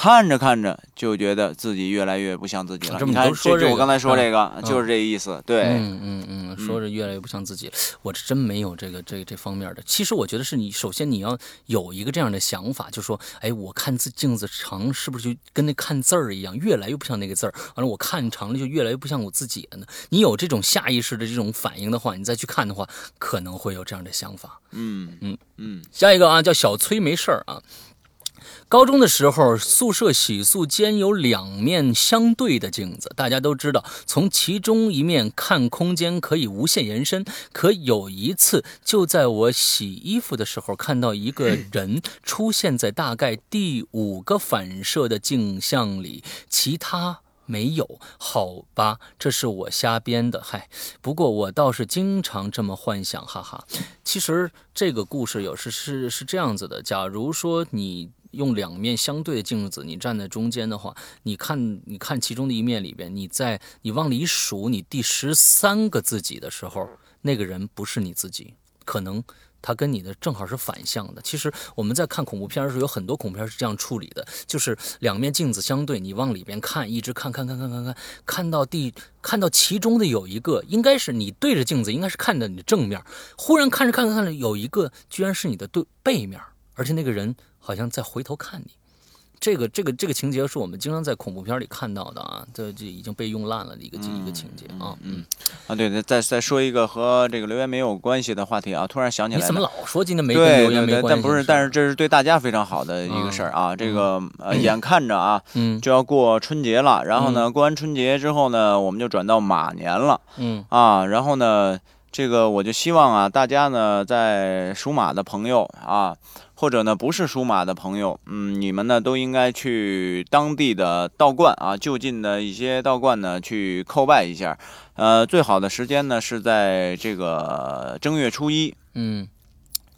看着看着就觉得自己越来越不像自己了。这么你看，都说这个我刚才说这个，嗯就是这意思。对，嗯嗯嗯，说着越来越不像自己，我这真没有这个这这方面的。其实我觉得是你首先你要有一个这样的想法，就说，哎，我看自镜子长是不是就跟那看字儿一样，越来越不像那个字儿？完了，我看长了就越来越不像我自己了呢。你有这种下意识的这种反应的话，你再去看的话，可能会有这样的想法。嗯嗯嗯下一个啊，叫小崔没事儿啊。高中的时候，宿舍洗漱间有两面相对的镜子，大家都知道，从其中一面看空间可以无限延伸。可有一次，就在我洗衣服的时候，看到一个人出现在大概第五个反射的镜像里，其他。没有，好吧，这是我瞎编的，嗨。不过我倒是经常这么幻想，哈哈。其实这个故事有时是是这样子的：假如说你用两面相对的镜子，你站在中间的话，你看你看其中的一面里边，你在你往里数你第十三个自己的时候，那个人不是你自己，可能。他跟你的正好是反向的。其实我们在看恐怖片的时候，有很多恐怖片是这样处理的，就是两面镜子相对，你往里边看，一直看看看看看看，看到第看到其中的有一个，应该是你对着镜子，应该是看着你的正面，忽然看着看着看着，有一个居然是你的对背面，而且那个人好像在回头看你。这个这个这个情节是我们经常在恐怖片里看到的啊，这这已经被用烂了的一个一个情节啊，嗯，啊，对对，再再说一个和这个留言没有关系的话题啊，突然想起来，你怎么老说今天没跟对留言没关系？但不是，但是这是对大家非常好的一个事儿啊。这个呃，眼看着啊，嗯就要过春节了，然后呢，过完春节之后呢，我们就转到马年了嗯啊。然后呢，这个我就希望啊，大家呢，在属马的朋友啊，或者呢不是属马的朋友，嗯，你们呢都应该去当地的道观啊，就近的一些道观呢去叩拜一下。呃，最好的时间呢是在这个正月初一。嗯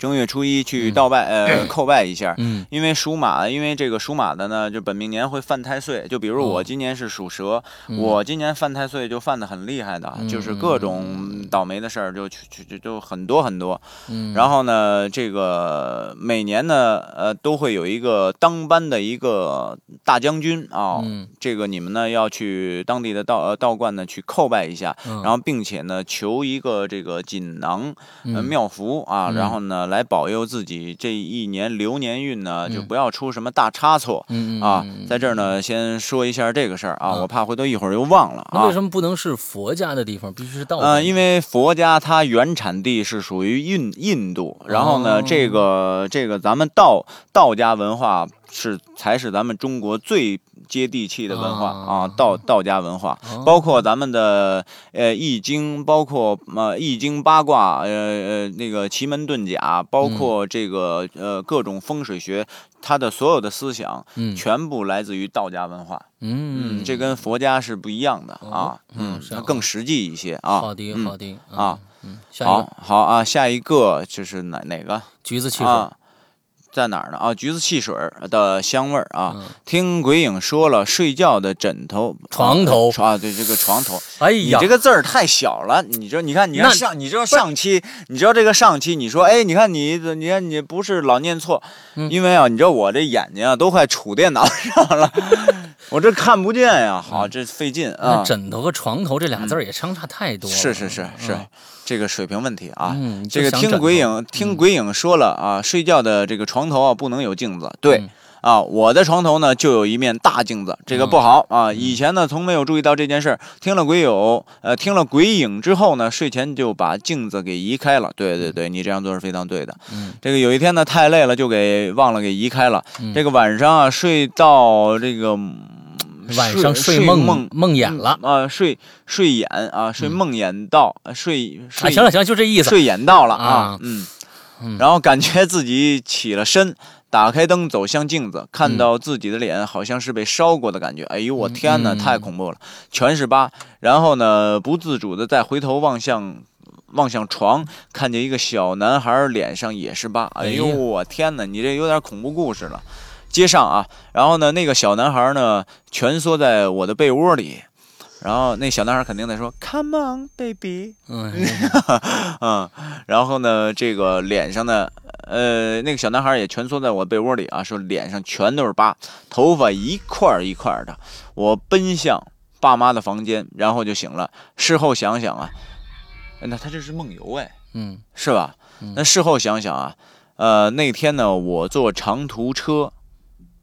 正月初一去道拜，呃，叩拜一下。嗯。因为属马，因为这个属马的呢，就本命年会犯太岁。就比如我哦今年是属蛇，嗯。我今年犯太岁就犯的很厉害的，嗯。就是各种倒霉的事儿就去去就就很多很多。嗯，然后呢，这个每年呢，呃，都会有一个当班的一个大将军啊。嗯。这个你们呢要去当地的道呃道观呢去叩拜一下，嗯。然后并且呢求一个这个锦囊妙符啊，嗯。然后呢来保佑自己这一年流年运呢就嗯不要出什么大差错。嗯嗯啊嗯，在这儿呢，先说一下这个事儿啊，啊我怕回头一会儿又忘了啊那为。什么不能是佛家的地方，必须是道家？呃，因为佛家它原产地是属于印印度，然后呢，哦这个这个咱们道道家文化是才是咱们中国最接地气的文化啊。啊，道道家文化，哦。包括咱们的呃易经，包括呃易经八卦，呃呃那个奇门遁甲，包嗯括这个呃各种风水学，它的所有的思想嗯。全部来自于道家文化。嗯，这跟佛家是不一样的哦啊，嗯它更实际一些啊。好的嗯好的啊，好好啊，下一个就是哪哪个？橘子汽水，啊？在哪儿呢？啊，橘子汽水儿的香味儿啊。嗯。听鬼影说了，睡觉的枕头、床头。啊，对这个床头，哎呀。你这，个字儿太小了。你这，你看，你看上，你知道上期，你知道这个上期，你说，哎，你看你，你看你不是老念错，嗯。因为啊，你知道我这眼睛啊都快杵电脑上了，我这看不见呀，好，这费劲那啊。枕头和床头这俩字儿也相差太多了。是是是是。嗯，这个水平问题啊。嗯，这个听鬼影，听鬼影说了啊，睡觉的这个床头啊不能有镜子。对嗯啊，我的床头呢就有一面大镜子，这个不好啊。以前呢从没有注意到这件事儿，听了鬼友呃听了鬼影之后呢，睡前就把镜子给移开了。对对对，你这样做是非常对的。嗯，这个有一天呢太累了，就给忘了给移开了。嗯这个晚上啊睡到这个。嗯晚上睡梦梦梦魇了啊，睡睡眼啊，睡梦魇到睡啊，睡行了行了，就这意思。睡眼到了啊嗯嗯，然后感觉自己起了身，打开灯走向镜子，看到自己的脸好像是被烧过的感觉。哎呦我天哪，嗯太恐怖了，全是疤。然后呢，不自主的再回头望向。望向床，看见一个小男孩脸上也是疤。哎呦我天哪，你这有点恐怖故事了。接上啊，然后呢，那个小男孩呢蜷缩在我的被窝里，然后那小男孩肯定在说 “Come on, baby”。嗯，嗯，然后呢，这个脸上呢，呃，那个小男孩也蜷缩在我被窝里啊，说脸上全都是疤，头发一块儿一块儿的。我奔向爸妈的房间，然后就醒了。事后想想啊，哎那他这是梦游哎，嗯是吧？那事后想想啊，呃，那天呢，我坐长途车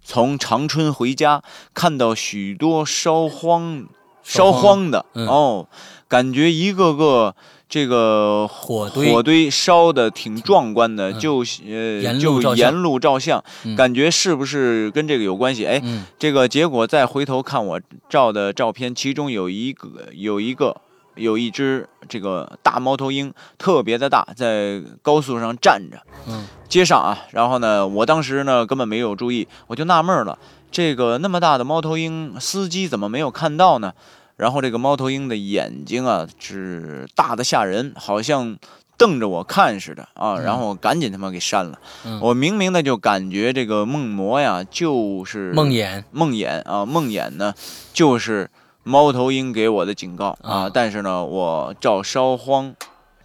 从长春回家，看到许多烧荒烧烧荒荒的、嗯。哦，感觉一个个这个火堆。火堆烧的挺壮观的，嗯。就呃就沿路照相，嗯。感觉是不是跟这个有关系？哎，嗯。这个结果再回头看我照的照片，其中有一个有一个有一只这个大猫头鹰，特别的大，在高速上站着。嗯街上啊，然后呢，我当时呢根本没有注意，我就纳闷了，这个那么大的猫头鹰，司机怎么没有看到呢？然后这个猫头鹰的眼睛啊，是大的吓人，好像瞪着我看似的啊。嗯然后我赶紧他妈给删了。嗯我明明的就感觉这个梦魔呀，就是梦魇，梦魇啊，梦魇呢，就是猫头鹰给我的警告啊。啊但是呢，我照烧荒，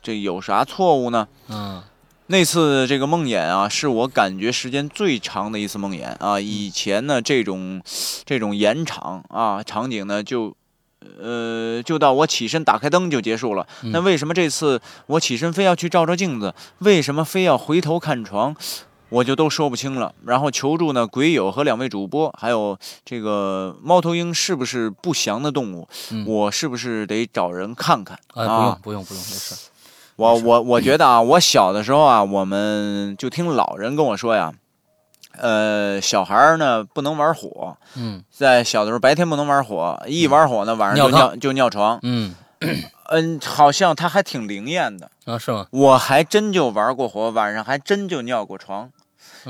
这有啥错误呢？嗯那次这个梦魇啊，是我感觉时间最长的一次梦魇啊。以前呢，这种这种延长啊场景呢，就呃就到我起身打开灯就结束了。那为什么这次我起身非要去照照镜子？为什么非要回头看床？我就都说不清了。然后求助呢鬼友和两位主播，还有这个猫头鹰是不是不祥的动物？嗯我是不是得找人看看？哎，不用不用不用，没事。我我我觉得啊，我小的时候啊，我们就听老人跟我说呀，呃，小孩儿呢不能玩火，嗯在小的时候白天不能玩火，一玩火呢晚上就尿尿就尿床。嗯嗯，好像他还挺灵验的，啊是吗？我还真就玩过火，晚上还真就尿过床，嗯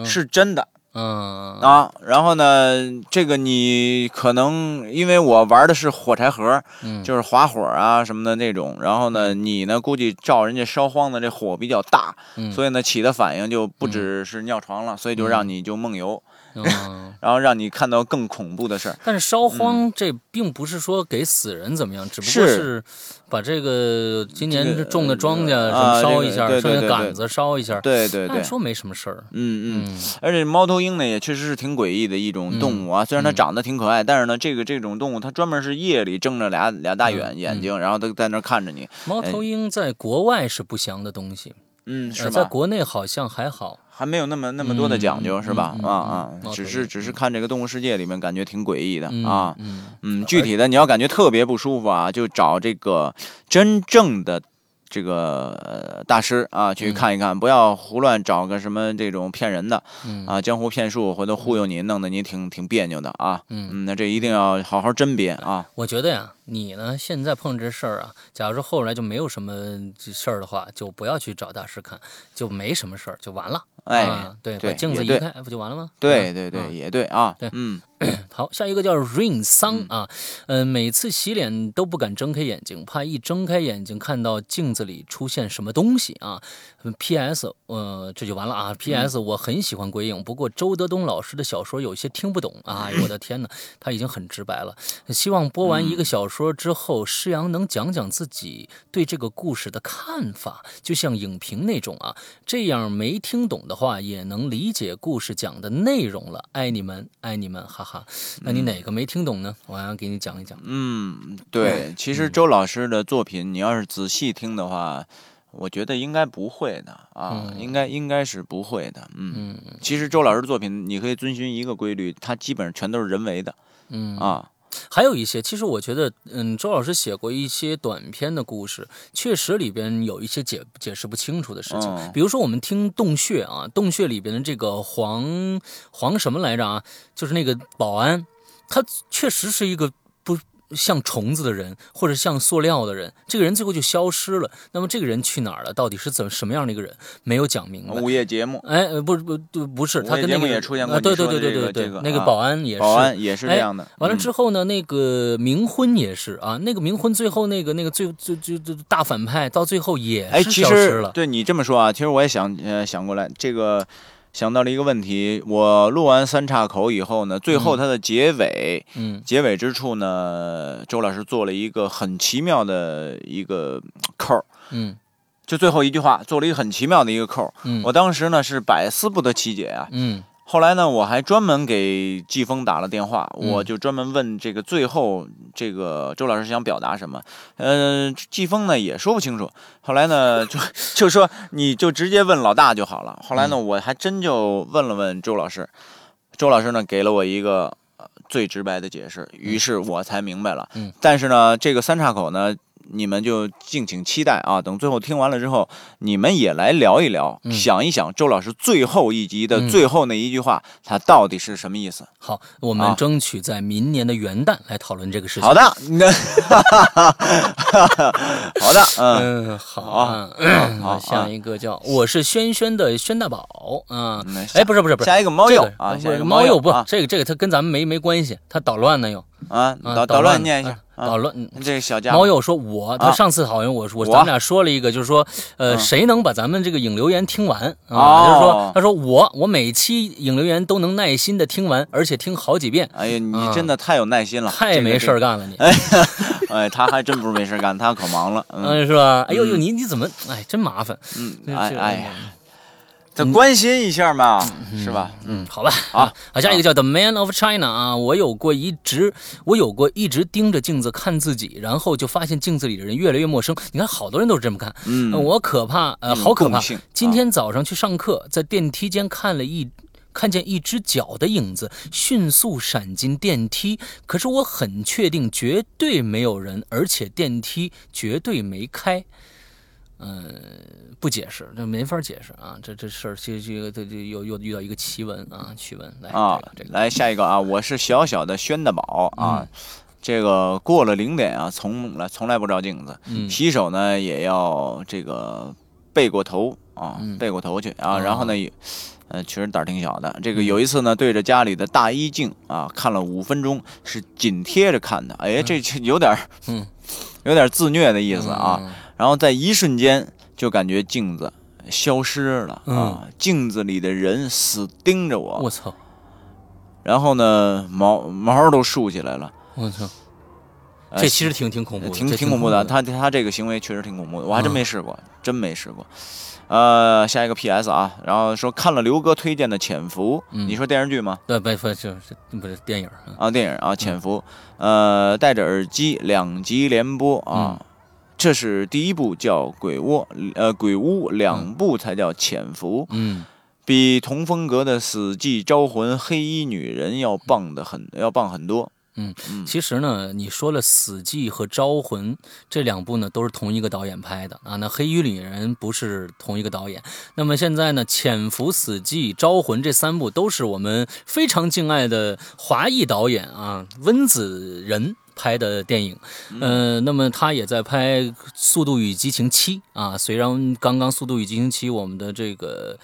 是真的。嗯。啊。然后呢，这个你可能因为我玩的是火柴盒，嗯。就是划火啊什么的那种。然后呢，你呢估计照人家烧荒的这火比较大，嗯。所以呢起的反应就不只是尿床了，所以就让你就梦游，嗯。然后让你看到更恐怖的事儿。但是烧荒这并不是说给死人怎么样，只不过是是把这个今年种的庄稼什啊么烧一下，剩下杆子烧一下，对对对按，说没什么事儿。嗯嗯。嗯而且猫头鹰呢，也确实是挺诡异的一种动物啊。虽然它嗯长得挺可爱，但是呢，这个这种动物它专门是夜里睁着俩俩大眼嗯眼睛，然后它在那儿看着你。猫头鹰在国外是不祥的东西，嗯，呃是吧？在国内好像还好。还没有那么那么多的讲究，嗯是吧？啊啊只是只是看这个动物世界里面感觉挺诡异的嗯啊。嗯嗯，具体的你要感觉特别不舒服啊，就找这个真正的这个呃大师啊去嗯看一看，不要胡乱找个什么这种骗人的嗯啊，江湖骗术，回头忽悠你，弄得你挺挺别扭的啊。嗯，嗯，那这一定要好好甄别啊。我觉得呀，你呢现在碰这事儿啊，假如说后来就没有什么事儿的话，就不要去找大师看，就没什么事儿，就完了。哎啊，对，对把镜子移开，不就完了吗？对对对也对啊。对嗯 好，下一个叫 Rain 桑啊，呃，每次洗脸都不敢睁开眼睛，怕一睁开眼睛看到镜子里出现什么东西啊。嗯 P.S. 呃，这就完了啊。P.S. 我很喜欢鬼影，不过周德东老师的小说有些听不懂啊。我的天哪，他已经很直白了。希望播完一个小说之后，施阳能讲讲自己对这个故事的看法，就像影评那种啊，这样没听懂的话也能理解故事讲的内容了。爱你们，爱你们，哈哈。那你哪个没听懂呢？我要给你讲一讲。嗯，对，其实周老师的作品，你要是仔细听的话，我觉得应该不会的啊，嗯应该应该是不会的。嗯，嗯其实周老师的作品，你可以遵循一个规律，它基本上全都是人为的嗯啊。还有一些，其实我觉得，嗯，周老师写过一些短篇的故事，确实里边有一些解解释不清楚的事情。嗯比如说，我们听《洞穴》啊，《洞穴》里边的这个黄黄什么来着啊，就是那个保安，他确实是一个不像虫子的人，或者像塑料的人，这个人最后就消失了。那么这个人去哪儿了？到底是怎么什么样的一个人？没有讲明白。午夜节目，哎，呃不不不不是，他跟那个也出现过啊对对对对对对这个那个啊保安也是，保安也是这样的。完了嗯之后呢，那个冥婚也是啊，那个冥婚最后那个那个最最最最大反派到最后也哎，是消失了。实对你这么说啊，其实我也想呃想过来，这个想到了一个问题。我录完三岔口以后呢，最后它的结尾，嗯结尾之处呢，周老师做了一个很奇妙的一个扣儿，嗯就最后一句话做了一个很奇妙的一个扣儿。嗯我当时呢是百思不得其解啊。嗯后来呢，我还专门给季风打了电话，嗯我就专门问这个最后这个周老师想表达什么。呃，季风呢也说不清楚。后来呢，就 就说你就直接问老大就好了。后来呢，嗯我还真就问了问周老师，周老师呢给了我一个。呃最直白的解释，于是我才明白了。嗯但是呢，这个三岔口呢，你们就敬请期待啊！等最后听完了之后，你们也来聊一聊，嗯想一想周老师最后一集的嗯最后那一句话，它到底是什么意思？好，我啊们争取在明年的元旦来讨论这个事情。好的，那 好的，嗯，嗯，好好啊。好啊 下一个叫我是轩轩的轩大宝啊。嗯哎，不是不是不是，下一个猫这个友啊，下一个是猫友啊，不这个这个它跟咱们没没关系，他捣乱呢又啊，啊捣捣乱乱念一下捣乱。这个小家伙。猫友说我，他啊上次好像我说我我？咱们俩说了一个，就是说，呃，嗯谁能把咱们这个影留言听完？啊？哦。就是说，他说我我每期影留言都能耐心的听完，而且听好几遍，哎呀，你啊。真的太有耐心了，太没事儿干了你，哎，哎，他还真不是没事儿干，他可忙了，嗯。嗯，是吧？哎呦呦，你你怎么，哎，真麻烦，嗯，哎哎呀，得关心一下嘛，是吧？嗯，好吧，啊好，下一个叫 The Man of China 啊，我有过一直，我有过一直盯着镜子看自己，然后就发现镜子里的人越来越陌生。你看，好多人都是这么看，嗯呃我可怕，呃，好可怕。今天早上去上课，在电梯间看了一。看见一只脚的影子迅速闪进电梯，可是我很确定绝对没有人，而且电梯绝对没开。嗯，不解释，这没法解释啊！这这事儿，这这个这这又又遇到一个奇闻啊，奇闻来啊这个这，个来下一个啊，我是小小的宣大宝啊。嗯这个过了零点啊，从来从来不照镜子，嗯洗手呢也要这个背过头啊，嗯背过头去啊。哦然后呢，也呃，确实胆儿挺小的。这个有一次呢，对着家里的大衣镜啊看了五分钟，是紧贴着看的。哎，这这有点，嗯，有点自虐的意思啊。嗯然后在一瞬间就感觉镜子消失了啊，镜子里的人死盯着我，我操，然后呢，毛毛都竖起来了。我操，呃这其实挺挺恐怖的，挺挺恐怖的，他他这个行为确实挺恐怖的，我还真嗯没试过，真没试过。呃，下一个 P.S. 啊，然后说看了刘哥推荐的《潜伏》，嗯你说电视剧吗？对，不不是是不是电影啊？啊，电影啊，《潜伏》，呃，戴着耳机两集连播啊。嗯这是第一部叫《鬼窝》，呃，《鬼屋》两部才叫《潜伏》，嗯比同风格的《死寂招魂》《黑衣女人》要棒的很，要棒很多。嗯嗯，其实呢，你说了《死寂》和《招魂》这两部呢，都是同一个导演拍的啊。那《黑衣女人》不是同一个导演。那么现在呢，《潜伏》《死寂》《招魂》这三部都是我们非常敬爱的华裔导演啊，温子仁。拍的电影，呃，那么他也在拍《速度与激情七》啊。虽然刚刚《速度与激情七》我们的这个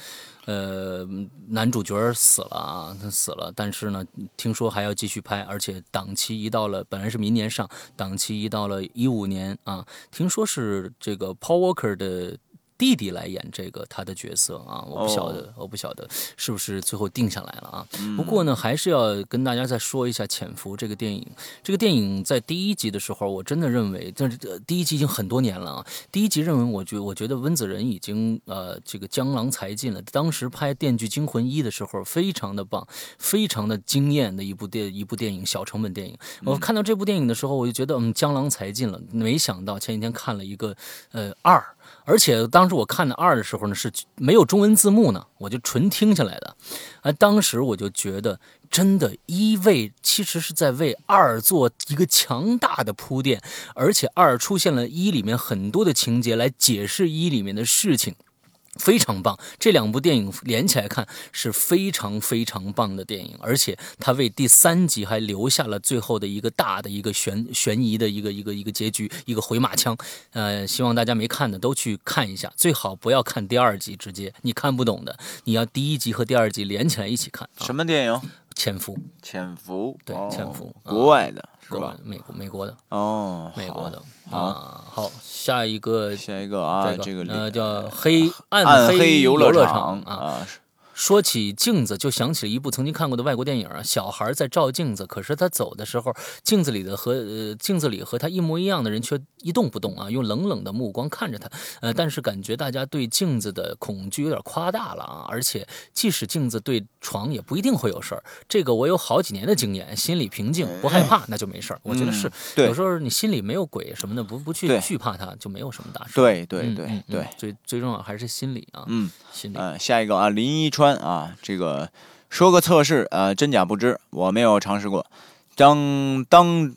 呃男主角死了啊，他死了，但是呢，听说还要继续拍，而且档期移到了，本来是明年上，档期移到了一五年啊，听说是这个 Paul Walker 的。弟弟来演这个他的角色啊，我不晓得，我不晓得是不是最后定下来了啊。不过呢，还是要跟大家再说一下《潜伏》这个电影。这个电影在第一集的时候，我真的认为，这这第一集已经很多年了啊。第一集认为，我觉我觉得温子仁已经呃这个江郎才尽了。当时拍《电锯惊魂一》的时候，非常的棒，非常的惊艳的一部电一部电影，小成本电影。我看到这部电影的时候，我就觉得嗯江郎才尽了。没想到前几天看了一个呃二。而且当时我看的二的时候呢，是没有中文字幕呢，我就纯听下来的。啊，当时我就觉得，真的，一为其实是在为二做一个强大的铺垫，而且二出现了一里面很多的情节来解释一里面的事情。非常棒，这两部电影连起来看是非常非常棒的电影，而且它为第三集还留下了最后的一个大的一个悬悬疑的一个一个一个结局，一个回马枪。呃，希望大家没看的都去看一下，最好不要看第二集，直接你看不懂的，你要第一集和第二集连起来一起看。什么电影？潜伏。潜伏。对，潜伏。国外的。是吧？美国美国的哦，美国的啊。好，下一个，下一个啊，这个呃叫黑暗黑游乐场啊。说起镜子，就想起了一部曾经看过的外国电影啊。小孩在照镜子，可是他走的时候，镜子里的和呃镜子里和他一模一样的人却一动不动啊，用冷冷的目光看着他。呃，但是感觉大家对镜子的恐惧有点夸大了啊。而且即使镜子对床，也不一定会有事儿。这个我有好几年的经验，心里平静不害怕，那就没事儿。我觉得是，有时候你心里没有鬼什么的，不不去惧怕它，就没有什么大事。对对对对，最最重要还是心理啊。嗯，心理。嗯，下一个啊，林一川。啊，这个说个测试啊，真假不知，我没有尝试过。当当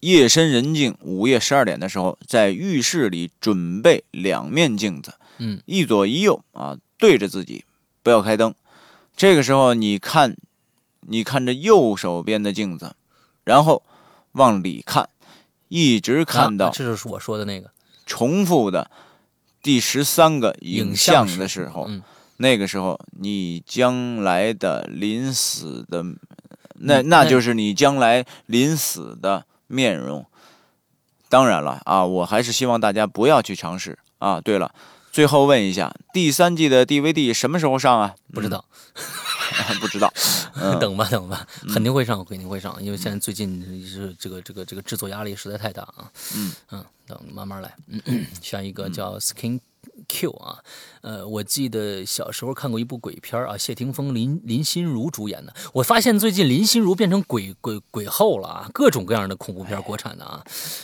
夜深人静，午夜十二点的时候，在浴室里准备两面镜子，嗯，一左一右啊，对着自己，不要开灯。这个时候，你看，你看着右手边的镜子，然后往里看，一直看到，这就是我说的那个重复的第十三个影像的时候。那个时候，你将来的临死的，那那就是你将来临死的面容。当然了啊，我还是希望大家不要去尝试啊。对了，最后问一下，第三季的 DVD 什么时候上啊？不知道，不知道，等吧等吧，肯定会上，肯定会上，因为现在最近是这个这个这个制作压力实在太大啊。嗯嗯，等慢慢来。嗯，下一个叫 Skin。Q 啊，呃，我记得小时候看过一部鬼片啊，谢霆锋、林林心如主演的。我发现最近林心如变成鬼鬼鬼后了啊，各种各样的恐怖片，国产的啊，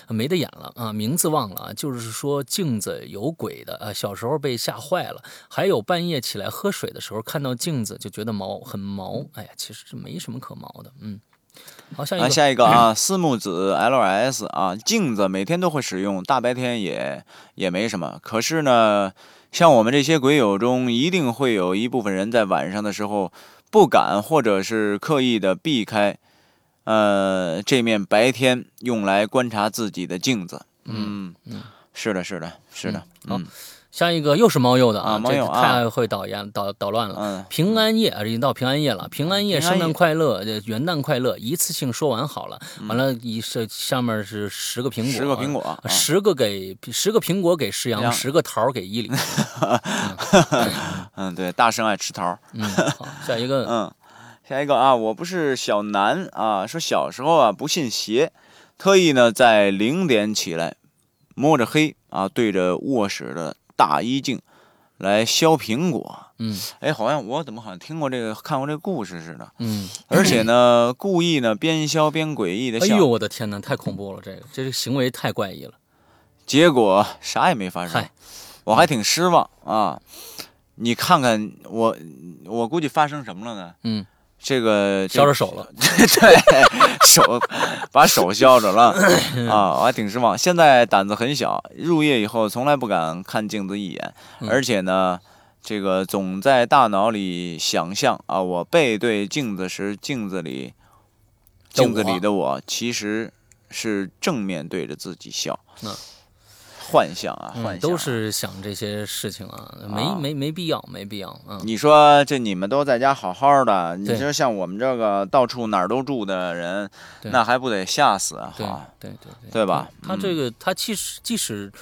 没得演了啊，名字忘了啊，就是说镜子有鬼的啊，小时候被吓坏了。还有半夜起来喝水的时候看到镜子就觉得毛很毛，哎呀，其实这没什么可毛的，嗯。好，下一个，下一个啊，四木子 L S 啊，镜子每天都会使用，大白天也也没什么。可是呢，像我们这些鬼友中，一定会有一部分人在晚上的时候不敢，或者是刻意的避开，呃，这面白天用来观察自己的镜子。嗯嗯，是的，是的，是的，嗯。下一个又是猫鼬的啊，猫鼬太会捣烟捣捣乱了。嗯，平安夜啊，已经到平安夜了。平安夜，圣诞快乐，元旦快乐，一次性说完好了。完了，一是下面是十个苹果，十个苹果，十个给十个苹果给石阳，十个桃给伊犁。嗯，对，大圣爱吃桃。嗯，好，下一个，嗯，下一个啊，我不是小南啊，说小时候啊不信邪，特意呢在零点起来，摸着黑啊对着卧室的。大衣镜来削苹果，嗯，哎，好像我怎么好像听过这个，看过这个故事似的，嗯，而且呢，故意呢边削边诡异的笑，哎呦，我的天哪，太恐怖了，这个这个行为太怪异了，结果啥也没发生，我还挺失望啊，你看看我，我估计发生什么了呢？嗯。这个削着手了，对手把手削着了啊！我还挺失望。现在胆子很小，入夜以后从来不敢看镜子一眼，而且呢，这个总在大脑里想象啊，我背对镜子时，镜子里镜子里的我其实是正面对着自己笑。幻想啊，幻想都是想这些事情啊，没没没必要，没必要。嗯，你说这你们都在家好好的，你说像我们这个到处哪儿都住的人，那还不得吓死啊？对对对对，对吧？他这个他即使即使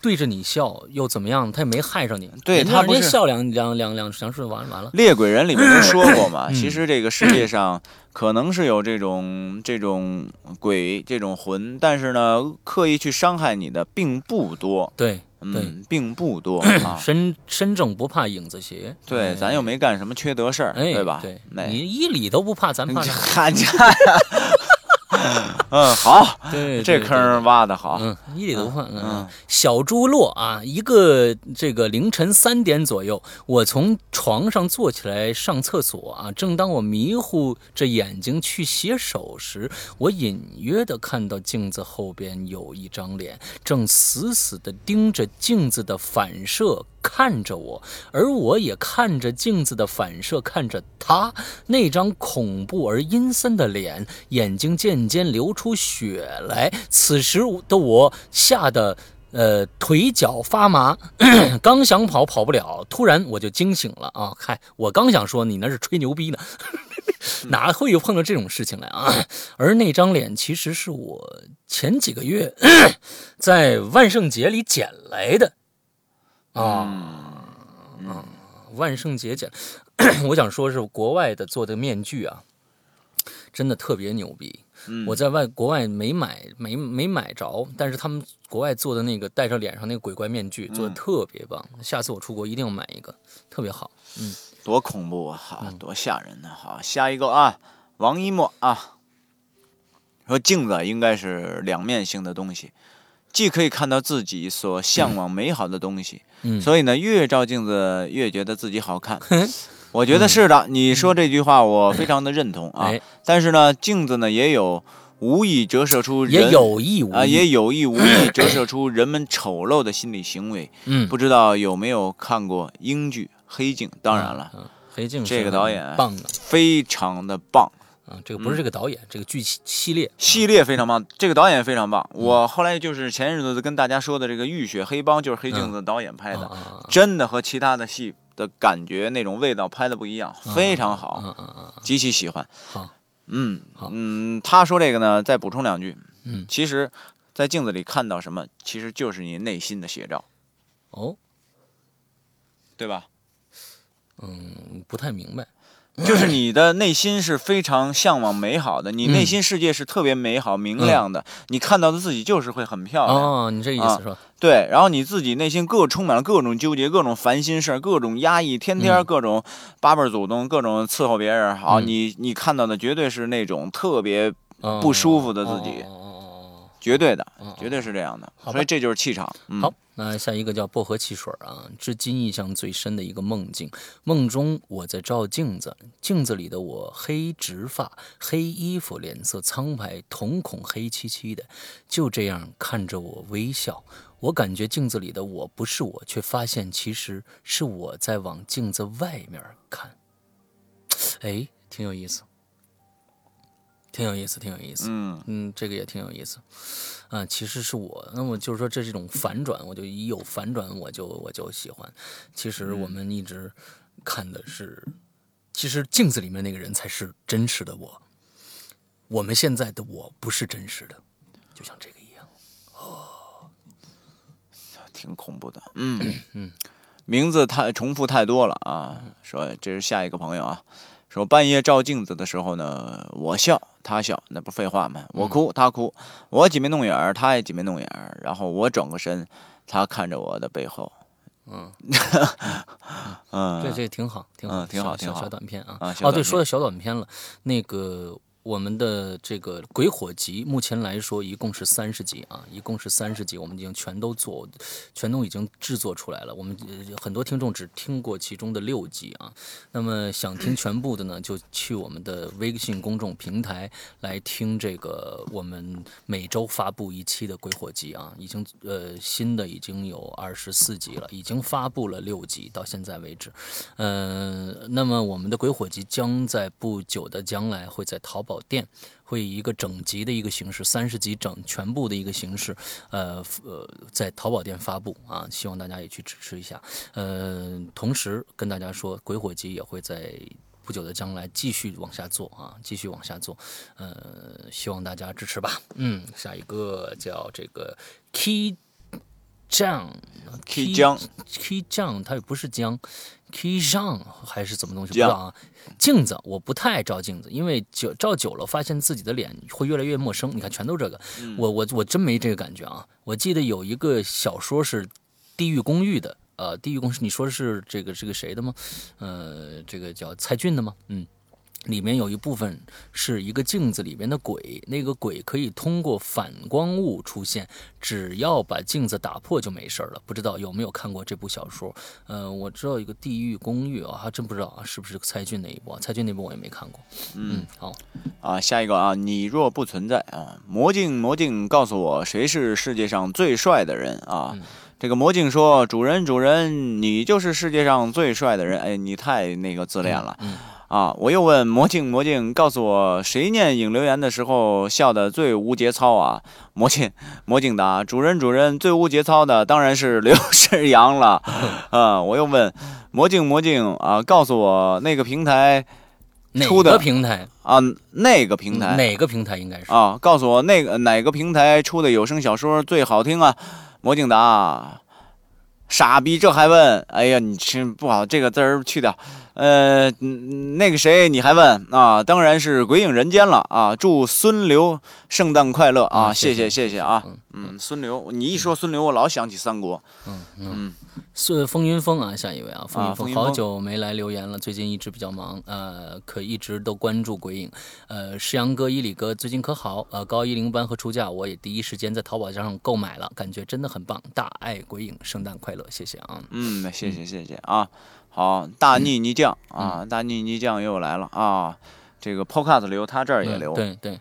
对着你笑又怎么样？他也没害着你。对他人家笑两两两两两声完了完了。猎鬼人里面都说过嘛，其实这个世界上。可能是有这种这种鬼这种魂，但是呢，刻意去伤害你的并不多。对，嗯，并不多。身身正不怕影子斜。对，咱又没干什么缺德事儿，对吧？对，你一理都不怕，咱怕啥？嗯，好，对，这坑挖的好。嗯，一点都不嗯嗯，小猪落啊，一个这个凌晨三点左右，我从床上坐起来上厕所啊。正当我迷糊着眼睛去洗手时，我隐约的看到镜子后边有一张脸，正死死的盯着镜子的反射。看着我，而我也看着镜子的反射，看着他那张恐怖而阴森的脸，眼睛渐渐流出血来。此时的我吓得呃腿脚发麻，刚想跑跑不了，突然我就惊醒了啊！嗨，我刚想说你那是吹牛逼呢，哪会有碰到这种事情来啊？而那张脸其实是我前几个月 在万圣节里捡来的。啊，嗯，万圣节讲，我想说是国外的做的面具啊，真的特别牛逼。我在外国外没买没没买着，但是他们国外做的那个戴着脸上那个鬼怪面具做的特别棒。下次我出国一定要买一个，特别好。嗯，多恐怖啊！好，多吓人呢！好，下一个啊，王一墨啊，说镜子应该是两面性的东西。既可以看到自己所向往美好的东西，嗯，所以呢，越照镜子越觉得自己好看。我觉得是的，你说这句话我非常的认同啊。但是呢，镜子呢也有无意折射出也有意无啊，也有意无意 折射出人们丑陋的心理行为。嗯，不知道有没有看过英剧《黑镜》？当然了，黑镜这个导演棒的，非常的棒。啊，这个不是这个导演，这个剧系列系列非常棒，这个导演非常棒。我后来就是前日子跟大家说的这个《浴血黑帮》，就是黑镜子导演拍的，真的和其他的戏的感觉那种味道拍的不一样，非常好，极其喜欢。好，嗯嗯，他说这个呢，再补充两句。嗯，其实，在镜子里看到什么，其实就是你内心的写照。哦，对吧？嗯，不太明白。就是你的内心是非常向往美好的，你内心世界是特别美好、明亮的，你看到的自己就是会很漂亮。哦，你这意思是吧？对，然后你自己内心各充满了各种纠结、各种烦心事儿、各种压抑，天天各种八辈祖宗、各种伺候别人。好，你你看到的绝对是那种特别不舒服的自己，绝对的，绝对是这样的。所以这就是气场。好。那下一个叫薄荷汽水啊，至今印象最深的一个梦境。梦中我在照镜子，镜子里的我黑直发、黑衣服，脸色苍白，瞳孔黑漆漆的，就这样看着我微笑。我感觉镜子里的我不是我，却发现其实是我在往镜子外面看。哎，挺有意思。挺有意思，挺有意思。嗯嗯，这个也挺有意思。啊，其实是我，那么就是说这是一种反转，我就一有反转我就我就喜欢。其实我们一直看的是，其实镜子里面那个人才是真实的我。我们现在的我不是真实的，就像这个一样。哦，挺恐怖的。嗯嗯，名字太重复太多了啊。说这是下一个朋友啊。说半夜照镜子的时候呢，我笑他笑，那不废话吗？我哭他哭，我挤眉弄眼儿，他也挤眉弄眼儿，然后我转过身，他看着我的背后，嗯 嗯，这这挺好，挺好，挺好，挺好，小短片啊。啊，哦，对，说到小短片了，那个。我们的这个《鬼火集》目前来说一共是三十集啊，一共是三十集，我们已经全都做，全都已经制作出来了。我们很多听众只听过其中的六集啊，那么想听全部的呢，就去我们的微信公众平台来听这个我们每周发布一期的《鬼火集》啊，已经呃新的已经有二十四集了，已经发布了六集到现在为止，呃，那么我们的《鬼火集》将在不久的将来会在淘宝。店会以一个整集的一个形式，三十集整全部的一个形式，呃呃，在淘宝店发布啊，希望大家也去支持一下。呃，同时跟大家说，鬼火集也会在不久的将来继续往下做啊，继续往下做。呃，希望大家支持吧。嗯，下一个叫这个 Key 酱酱，Key 酱，它也不是姜，Key 酱还是怎么东西不知道啊。镜子，我不太爱照镜子，因为久照久了，发现自己的脸会越来越陌生。你看，全都这个，我我我真没这个感觉啊！我记得有一个小说是《地狱公寓》的，呃，《地狱公寓》，你说的是这个这个谁的吗？呃，这个叫蔡骏的吗？嗯，里面有一部分是一个镜子里边的鬼，那个鬼可以通过反光物出现，只要把镜子打破就没事了。不知道有没有看过这部小说？呃，我知道一个《地狱公寓》啊，还真不知道啊，是不是蔡骏那一部？蔡骏那部我也没看过。嗯，好啊，下一个啊，你若不存在啊，魔镜魔镜，告诉我谁是世界上最帅的人啊？这个魔镜说：“主人主人，你就是世界上最帅的人。”哎，你太那个自恋了。啊！我又问魔镜，魔镜告诉我，谁念影留言的时候笑得最无节操啊？魔镜，魔镜答：主人，主人，最无节操的当然是刘 世阳了。啊！我又问魔镜，魔镜啊，告诉我那个平台出的平台啊，那个平台哪个平台应该是啊？告诉我那个哪个平台出的有声小说最好听啊？魔镜答：傻逼，这还问？哎呀，你这不好，这个字儿去掉。呃，那个谁，你还问啊？当然是鬼影人间了啊！祝孙刘圣诞快乐啊！谢谢谢谢啊！嗯，孙刘，你一说孙刘，我老想起三国。嗯嗯，是风云峰啊，下一位啊，风云峰，好久没来留言了，最近一直比较忙，呃，可一直都关注鬼影。呃，世阳哥、伊里哥最近可好？呃，高一零班和出价，我也第一时间在淘宝上购买了，感觉真的很棒。大爱鬼影，圣诞快乐，谢谢啊！嗯，谢谢谢谢啊！好，大逆逆将啊，大逆逆将又来了啊！这个 Podcast 留，他这儿也留。对对，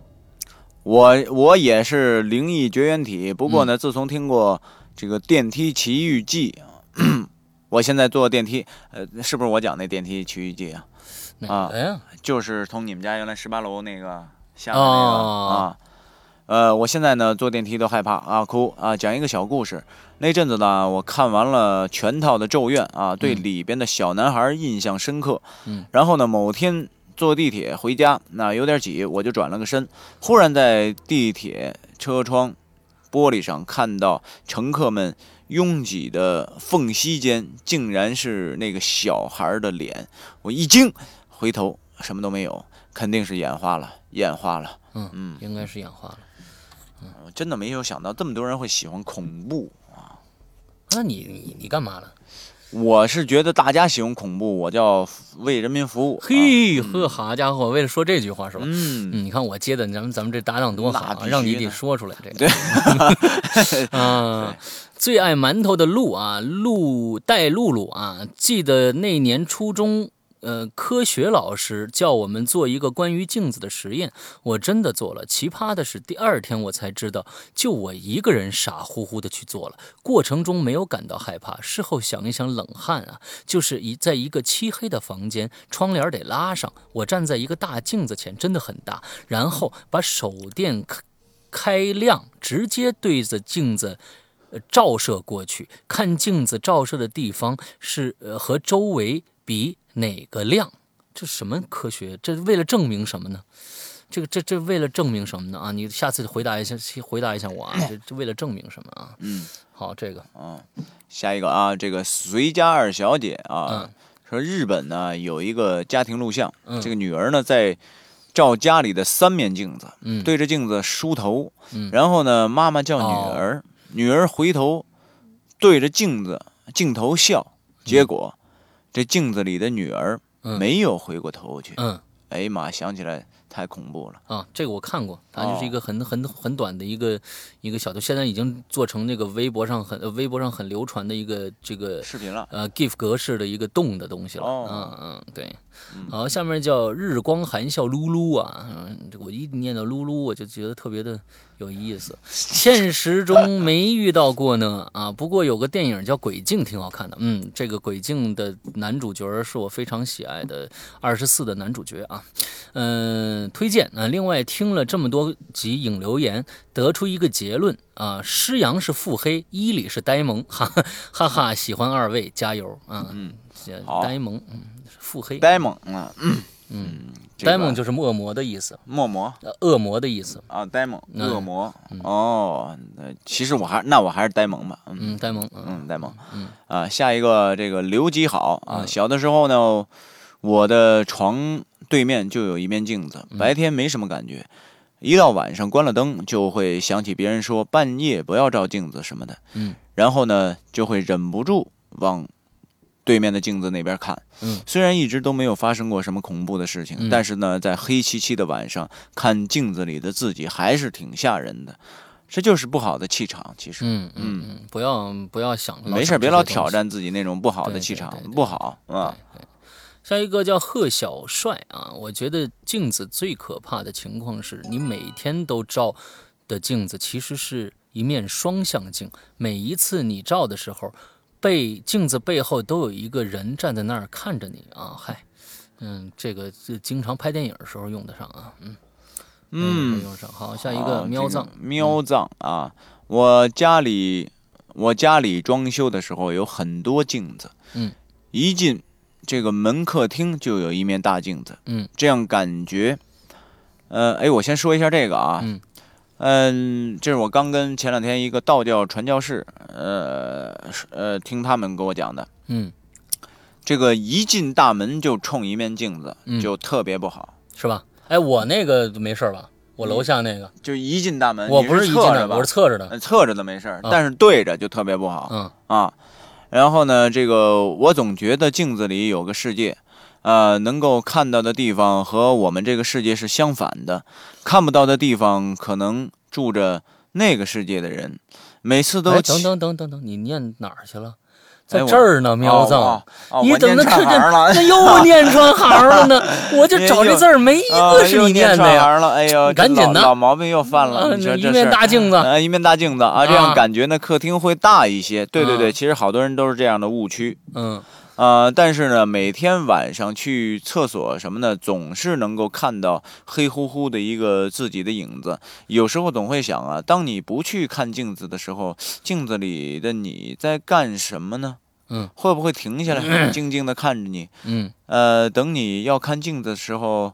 我我也是灵异绝缘体，不过呢，自从听过这个电梯奇遇记，我现在坐电梯，呃，是不是我讲那电梯奇遇记啊？啊，就是从你们家原来十八楼那个下面那个啊。呃，我现在呢坐电梯都害怕啊，哭啊！讲一个小故事。那阵子呢，我看完了全套的《咒怨》啊，对里边的小男孩印象深刻。嗯。然后呢，某天坐地铁回家，那有点挤，我就转了个身，忽然在地铁车窗玻璃上看到乘客们拥挤的缝隙间，竟然是那个小孩的脸。我一惊，回头什么都没有，肯定是眼花了，眼花了。嗯嗯，应该是眼花了。我真的没有想到这么多人会喜欢恐怖啊！那你你你干嘛了？我是觉得大家喜欢恐怖，我叫为人民服务。嘿呵，好家伙，为了说这句话是吧？嗯，你看我接的，咱们咱们这搭档多好啊！让你得说出来这个。对，啊，最爱馒头的露啊，露带露露啊，记得那年初中。呃，科学老师叫我们做一个关于镜子的实验，我真的做了。奇葩的是，第二天我才知道，就我一个人傻乎乎的去做了，过程中没有感到害怕。事后想一想，冷汗啊，就是一在一个漆黑的房间，窗帘得拉上，我站在一个大镜子前，真的很大，然后把手电开亮，直接对着镜子照射过去，看镜子照射的地方是呃和周围比。哪个量？这什么科学？这为了证明什么呢？这个这这为了证明什么呢？啊，你下次回答一下，回答一下我啊！这这为了证明什么啊？嗯，好，这个啊，下一个啊，这个随家二小姐啊，说日本呢有一个家庭录像，这个女儿呢在照家里的三面镜子，对着镜子梳头，然后呢妈妈叫女儿，女儿回头对着镜子镜头笑，结果。这镜子里的女儿没有回过头去。嗯，哎呀妈，想起来太恐怖了啊！这个我看过，它就是一个很很很短的一个一个小的，现在已经做成那个微博上很微博上很流传的一个这个视频了。呃，GIF 格式的一个动的东西了。哦，嗯嗯，对。好，下面叫日光含笑噜噜啊，嗯，我一念到噜噜，我就觉得特别的。有意思，现实中没遇到过呢啊。不过有个电影叫《鬼镜》，挺好看的。嗯，这个《鬼镜》的男主角是我非常喜爱的二十四的男主角啊。嗯，推荐啊。另外听了这么多集影留言，得出一个结论啊：施阳是腹黑，伊里是呆萌。哈哈哈，喜欢二位，加油啊！嗯，呆萌，嗯，腹黑，呆萌啊，嗯。嗯。呆萌就是恶魔的意思，恶魔，恶魔的意思。啊，呆萌，恶魔，哦，其实我还那我还是呆萌吧，嗯，呆萌，嗯，呆萌，嗯，啊，下一个这个刘吉好啊，小的时候呢，我的床对面就有一面镜子，白天没什么感觉，一到晚上关了灯，就会想起别人说半夜不要照镜子什么的，嗯，然后呢，就会忍不住往对面的镜子那边看。嗯，虽然一直都没有发生过什么恐怖的事情，嗯但是呢，在黑漆漆的晚上看镜子里的自己还是挺吓人的。这就是不好的气场，其实。嗯嗯嗯，不要不要想，没事，别老。挑战自己那种不好的气场对对，对不好啊。下一个叫贺小帅啊，我觉得镜子最可怕的情况是你每天都照的镜子其实是一面双向镜，每一次你照的时候，背镜子背后都有一个人站在那儿看着你啊，嗨，嗯，这个这经常拍电影的时候用得上啊，嗯嗯用上。好，下一啊个喵这藏，喵藏啊！我家里我家里装修的时候有很多镜子，嗯，一进这个门客厅就有一面大镜子，嗯，这样感觉，呃，哎，我先说一下这个啊，嗯嗯，这是我刚跟前两天一个道教传教士，呃呃，听他们给我讲的，嗯，这个一进大门就冲一面镜子，嗯就特别不好。是吧？哎，我那个没事吧？我楼下那个，就一进大门，我不一进的，侧着吧我是侧着的，呃侧着的没事但是对着就特别不好。嗯啊，然后呢，这个我总觉得镜子里有个世界，呃，能够看到的地方和我们这个世界是相反的，看不到的地方可能住着那个世界的人。每次都哎，等等等等等，你念哪儿去了？在这儿呢，喵子。哦哦哦你怎么看这？那又念串行了呢？我就找这字儿没一啊个是你念的呀。了，哎呦，赶紧的老毛病又犯了。啊一面大镜子呃，一面大镜子啊，这啊样感觉呢，客厅会大一些。对对对，啊其实好多人都是这样的误区。嗯呃，但是呢，每天晚上去厕所什么的，总是能够看到黑乎乎的一个自己的影子。有时候总会想啊，当你不去看镜子的时候，镜子里的你在干什么呢？嗯，会不会停下来，静静的看着你？嗯呃，等你要看镜子的时候，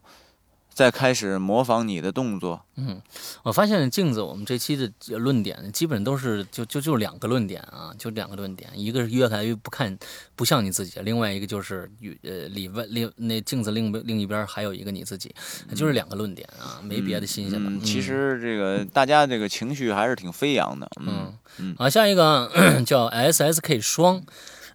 再开始模仿你的动作。嗯，我发现镜子，我们这期的论点基本都是就就就两个论点啊，就两个论点，一个是越来越不看不像你自己，另外一个就是与呃里外另那镜子另另一边还有一个你自己，就是两个论点啊，没别的新鲜的。嗯，其实这个大家这个情绪还是挺飞扬的。嗯好，下一个啊 叫 SSK 双。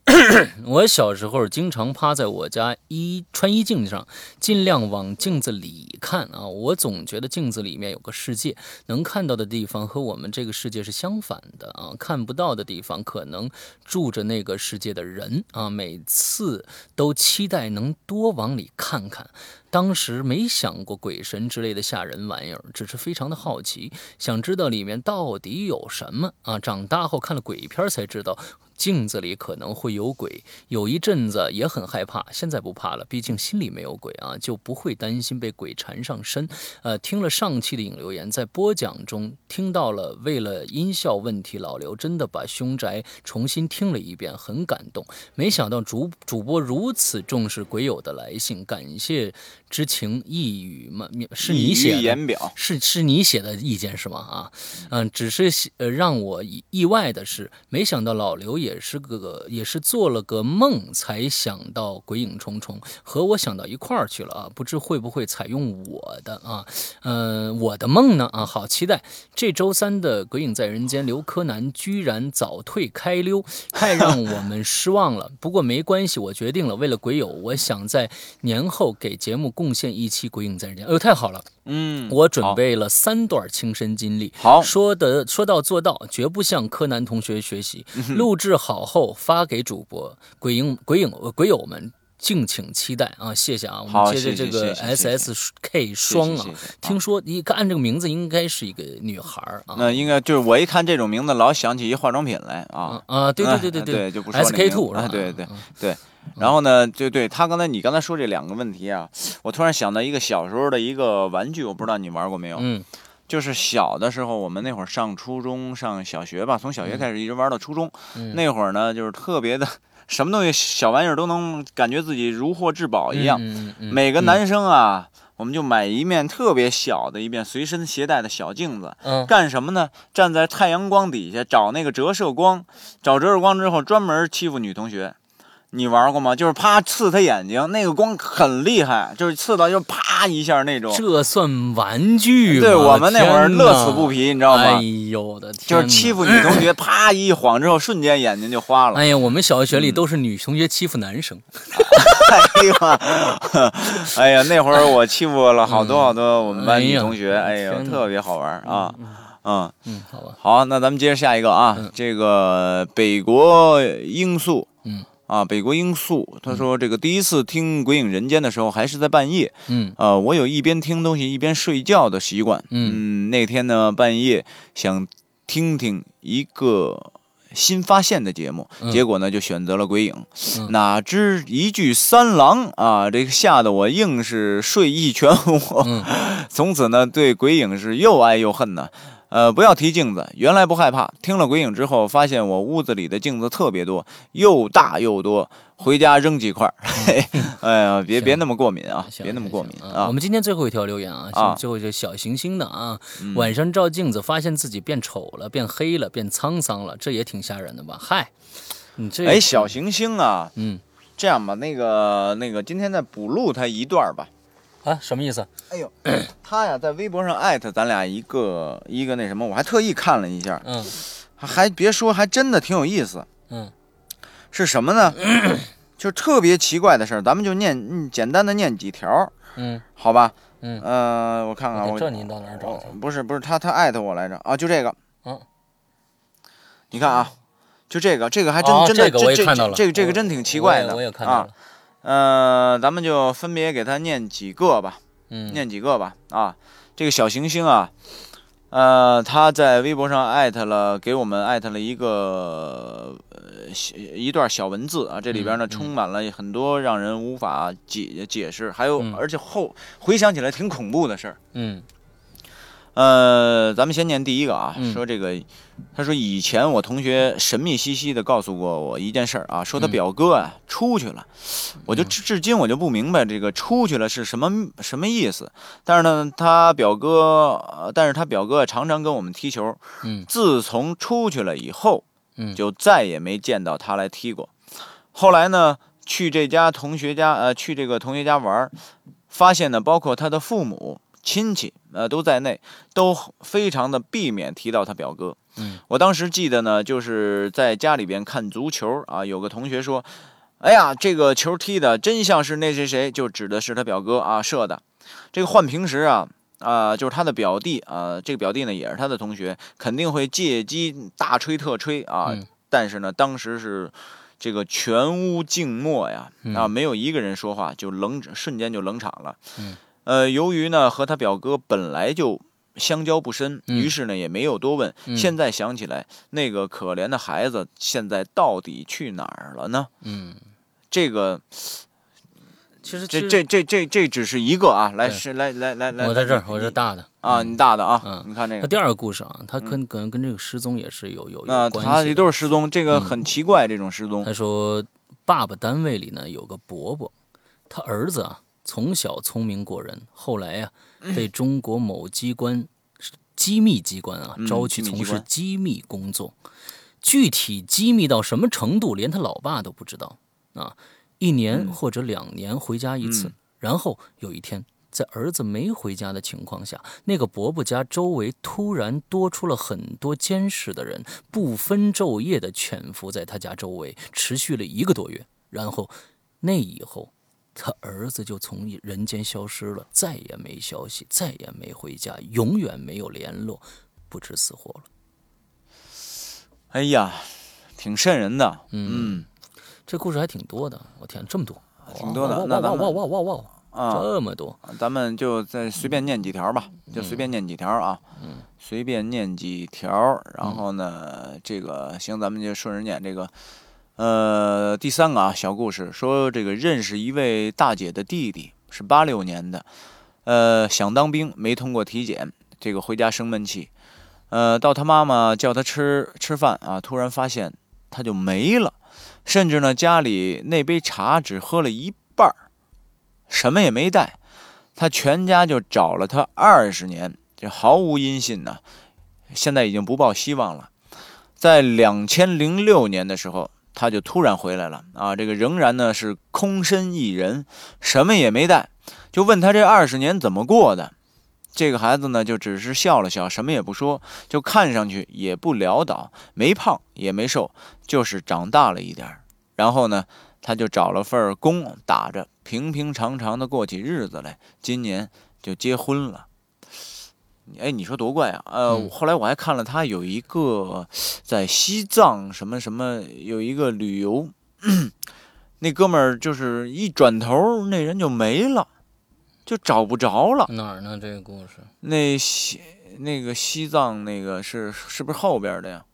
我小时候经常趴在我家衣穿衣镜上，尽量往镜子里看啊。我总觉得镜子里面有个世界，能看到的地方和我们这个世界是相反的啊，看不到的地方可能住着那个世界的人啊。每次都期待能多往里看看。当时没想过鬼神之类的吓人玩意儿，只是非常的好奇，想知道里面到底有什么啊。长大后看了鬼片才知道。镜子里可能会有鬼，有一阵子也很害怕，现在不怕了，毕竟心里没有鬼啊，就不会担心被鬼缠上身。呃，听了上期的引留言，在播讲中听到了，为了音效问题，老刘真的把凶宅重新听了一遍，很感动。没想到主主播如此重视鬼友的来信，感谢之情一语嘛，是你写的。言表。是是你写的意见是吗？啊，嗯，只是呃让我意意外的是，没想到老刘也是个也是做了个梦才想到鬼影重重，和我想到一块儿去了啊！不知会不会采用我的啊？嗯、我的梦呢啊，好期待这周三的《鬼影在人间》，刘柯南居然早退开溜，太让我们失望了。不过没关系，我决定了，为了鬼友，我想在年后给节目贡献一期《鬼影在人间》。哎呦，太好了！嗯，我准备了三段亲身经历，好说的说到做到，绝不向柯南同学学习。嗯 录制好后发给主播，鬼影鬼影呃鬼友们敬请期待啊！谢谢啊，我好们接着这个 S S K 双啊听说一看按这个名字应该是一个女孩儿啊。那应该就是我一看这种名字，老想起一化妆品来啊啊。啊，对对对对嗯对就不说 S 那 K two 是吧？啊对对嗯对。然后呢，对对，他刚才你刚才说这两个问题啊，我突然想到一个小时候的一个玩具，我不知道你玩过没有？嗯就是小的时候，我们那会儿上初中、上小学吧，从小学开始一直玩到初中。嗯，那会儿呢，就是特别的，什么东西小玩意儿都能感觉自己如获至宝一样。嗯嗯嗯每个男生啊，我们就买一面特别小的一面随身携带的小镜子，嗯干什么呢？站在太阳光底下找那个折射光，找折射光之后专门欺负女同学。你玩过吗？就是啪刺他眼睛，那个光很厉害，就是刺到就啪一下那种。这算玩具吗？对我们那会儿乐此不疲，你知道吗？哎呦我的天！就是欺负女同学，啪一晃之后，瞬间眼睛就花了。哎呀，我们小学里都是女同学欺负男生。哎呀，哎呀，那会儿我欺负了好多好多我们班女同学，哎呀，特别好玩啊。嗯，嗯，好吧。好，那咱们接着下一个啊，这个北国罂粟，嗯啊，北国罂粟，他说这个第一次听《鬼影人间》的时候还是在半夜，嗯呃，我有一边听东西一边睡觉的习惯，嗯那天呢半夜想听听一个。新发现的节目，嗯结果呢就选择了鬼影，嗯哪知一句三郎啊，这个吓得我硬是睡意全无。嗯 从此呢，对鬼影是又爱又恨呢。呃，不要提镜子，原来不害怕，听了鬼影之后，发现我屋子里的镜子特别多，又大又多，回家扔几块儿。嘿嘿 哎呀，别别那么过敏啊，别那么过敏行啊！我们今天最后一条留言啊，啊最后一个小行星的啊，嗯晚上照镜子发现自己变丑了、变黑了、变沧桑了，这也挺吓人的吧？嗨，你这哎，小行星啊，嗯这样吧，那个那个，今天再补录他一段吧。啊，什么意思？哎呦，他呀在微博上艾特咱俩一个一个那什么，我还特意看了一下，嗯还别说，还真的挺有意思。嗯是什么呢？就是特别奇怪的事儿，咱们就念，嗯简单的念几条，嗯好吧？嗯，呃，我看看啊，我这你到哪儿找去？不是不是，他他艾特我来着啊，就这个。嗯。你看啊，就这个，这个还真、哦真的，这个我也这看到了这个这个真挺奇怪的我也看到啊了。。呃，咱们就分别给他念几个吧，嗯，念几个吧啊。这个小行星啊，呃，他在微博上艾特了，给我们艾特了一个呃小一段小文字啊，这里边呢嗯嗯充满了很多让人无法解解释，还有嗯而且后回想起来挺恐怖的事儿。嗯呃，咱们先念第一个啊，嗯。说这个，他说以前我同学神秘兮兮的告诉过我一件事儿啊，说他嗯。表哥啊、出去了，我就至至今我就不明白这个出去了是什么什么意思。但是呢，他表哥，呃但是他表哥常常跟我们踢球，嗯。自从出去了以后，嗯。就再也没见到他来踢过。后来呢，去这家同学家，呃，去这个同学家玩儿，发现呢，包括他的父母、亲戚，呃，都在内，都非常的避免提到他表哥。嗯，我当时记得呢，就是在家里边看足球啊，有个同学说：“哎呀，这个球踢的真像是那谁谁，就指的是他表哥啊射的。”这个换平时啊。啊、就是他的表弟啊、这个表弟呢也是他的同学，肯定会借机大吹特吹啊。嗯但是呢，当时是这个全屋静默呀，嗯啊，没有一个人说话，就冷，瞬间就冷场了。嗯，呃，由于呢和他表哥本来就相交不深，嗯于是呢也没有多问。嗯现在想起来，那个可怜的孩子现在到底去哪儿了呢？嗯，这个，其实这这这这这只是一个啊，来是来来来来，我在这儿，我是大的啊，你大的啊，嗯你看这个。那第二个故事啊，他跟可能跟这个失踪也是有有那有关他这系的。都是失踪，这个嗯很奇怪，这种失踪。他说，爸爸单位里呢有个伯伯，他儿子啊从小聪明过人，后来呀、被中国某机关机密机关啊嗯招去从事机密工作，具体机密到什么程度，连他老爸都不知道啊。一年嗯或者两年回家一次，嗯然后有一天。在儿子没回家的情况下，那个伯伯家周围突然多出了很多监视的人，不分昼夜的潜伏在他家周围，持续了一个多月。然后，那以后，他儿子就从人间消失了，再也没消息，再也没回家，永远没有联络，不知死活了。哎呀，挺瘆人的。嗯嗯这故事还挺多的，我天，这么多，挺多的哇哇哇那咱们哇哇哇哇，啊，这么多，咱们就再随便念几条吧，就随便念几条啊，嗯随便念几条。然后呢，这个行，咱们就顺着念这个。呃，第三个啊，小故事说这个认识一位大姐的弟弟，是八六年的，呃，想当兵没通过体检，这个回家生闷气，呃，到他妈妈叫他吃吃饭啊，突然发现他就没了，甚至呢家里那杯茶只喝了一半儿，什么也没带。他全家就找了他二十年，这毫无音信呢、现在已经不抱希望了。在两千零六年的时候，他就突然回来了啊，这个仍然呢是空身一人，什么也没带，就问他这二十年怎么过的。这个孩子呢就只是笑了笑，什么也不说，就看上去也不潦倒，没胖也没瘦，就是长大了一点。然后呢，他就找了份工打着，平平常常的过起日子来。今年就结婚了。哎，你说多怪啊！呃，后来我还看了他有一个在西藏什么什么有一个旅游，那哥们儿就是一转头那人就没了，就找不着了。哪儿呢？这个故事？那西那个西藏那个是是不是后边的呀？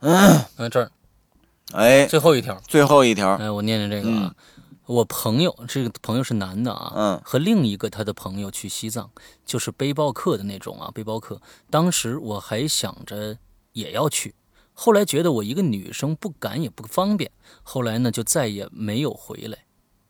嗯，这儿。哎，最后一条，最后一条，哎，我念念这个啊，我朋友，这个朋友是男的啊，嗯，和另一个他的朋友去西藏，就是背包客的那种啊，背包客。当时我还想着也要去，后来觉得我一个女生不敢也不方便，后来呢就再也没有回来。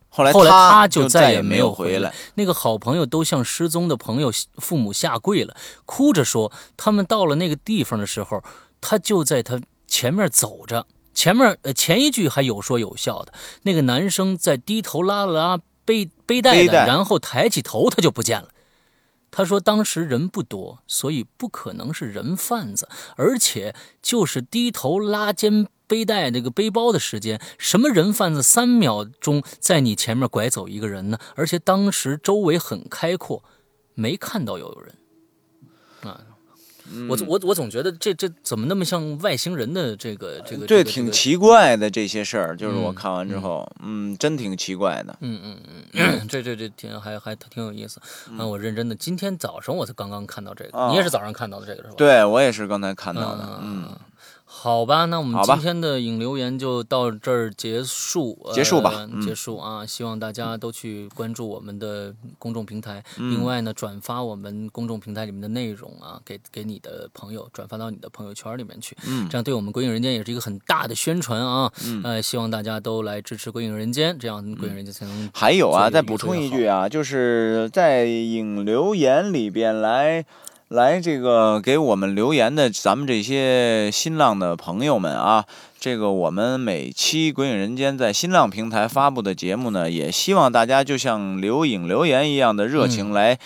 后来后来他就再也没有回来。那个好朋友都向失踪的朋友父母下跪了，哭着说他们到了那个地方的时候，他就在他前面走着。前面呃前一句还有说有笑的，那个男生在低头拉了拉背背带的，然后抬起头他就不见了。他说当时人不多，所以不可能是人贩子，而且就是低头拉肩背带那个背包的时间，什么人贩子三秒钟在你前面拐走一个人呢？而且当时周围很开阔，没看到有人啊。我我我总觉得这这怎么那么像外星人的这个这个？这挺奇怪的这些事儿，就是我看完之后，嗯，真挺奇怪的。嗯嗯嗯，这这这挺还还挺有意思。嗯，我认真的，今天早上我才刚刚看到这个，你也是早上看到的这个是吧？对，我也是刚才看到的。嗯。好吧，那我们今天的影留言就到这儿结束，结束吧，结束啊！希望大家都去关注我们的公众平台，另外呢，转发我们公众平台里面的内容啊，给给你的朋友，转发到你的朋友圈里面去，嗯，这样对我们《鬼影人间》也是一个很大的宣传啊，嗯，呃，希望大家都来支持《鬼影人间》，这样《鬼影人间》才能。还有啊，再补充一句啊，就是在影留言里边来。来，这个给我们留言的咱们这些新浪的朋友们啊，这个我们每期《鬼影人间》在新浪平台发布的节目呢，也希望大家就像留影留言一样的热情来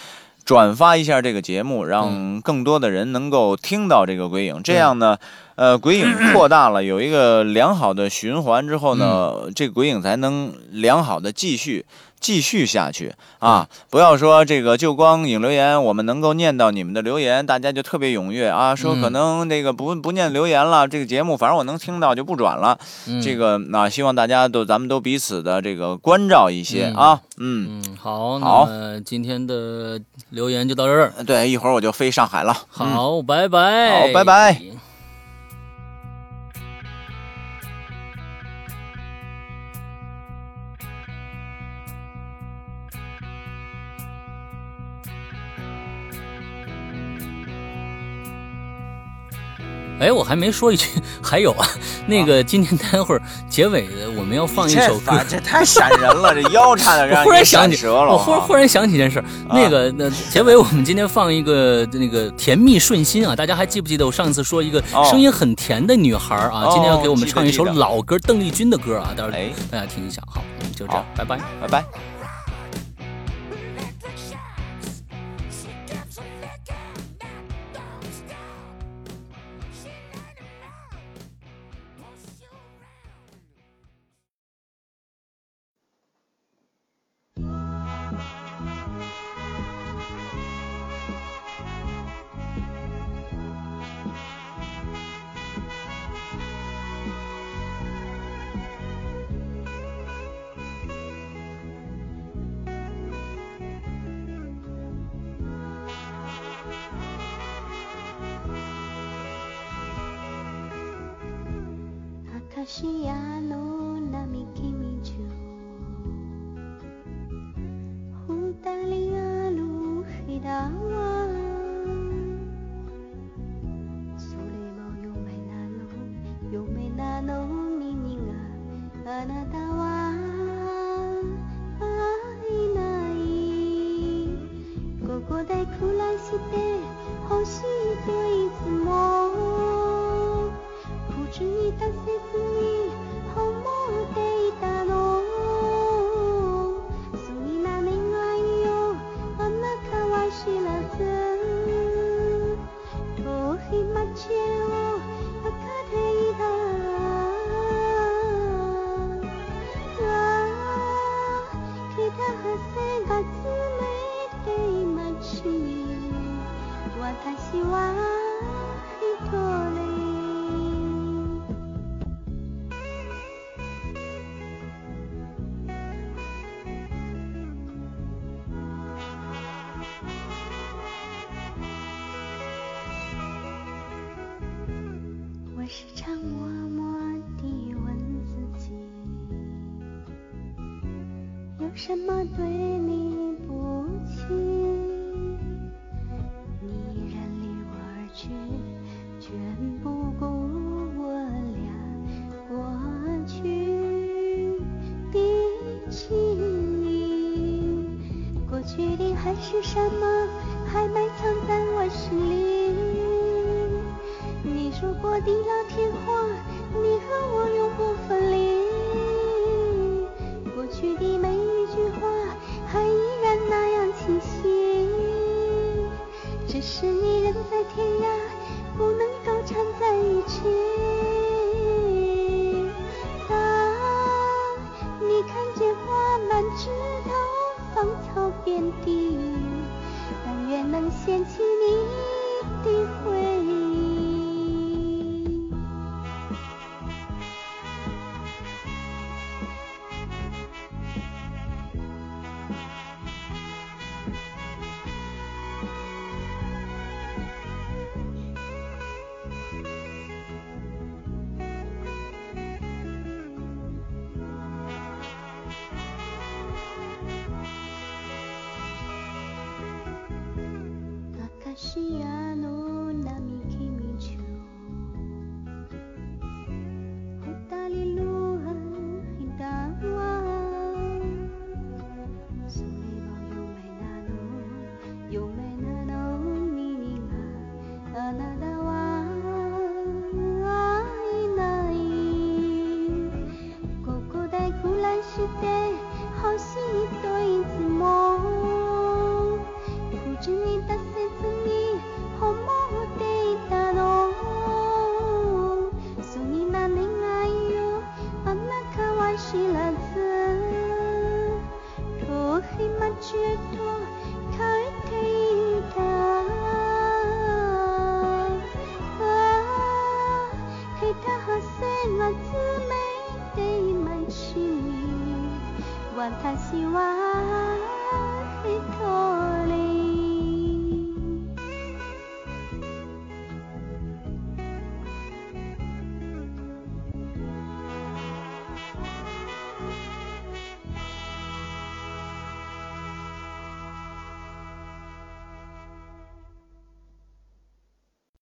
转发一下这个节目，让更多的人能够听到这个鬼影。这样呢，呃，鬼影 扩大了，有一个良好的循环之后呢，这鬼影才能良好的继续。继续下去啊！不要说这个，就光引留言，我们能够念到你们的留言，大家就特别踊跃啊。说可能那个不不念留言了，这个节目反正我能听到就不转了。这个那希望大家都咱们都彼此的这个关照一些啊。嗯嗯，好，好，今天的留言就到这儿。对，一会儿我就飞上海了。好，拜拜。好，拜拜。哎，我还没说一句，还有啊，那个今天待会儿结尾的我们要放一首歌，这太闪人了，这腰差点 让忽然想起了。我忽然忽然想起一件事，那个那结尾我们今天放一个那个甜蜜顺心啊，大家还记不记得我上次说一个声音很甜的女孩啊？今天要给我们唱一首老歌，邓丽君的歌啊，待会儿大家听一下。好，就这样，拜拜，拜拜。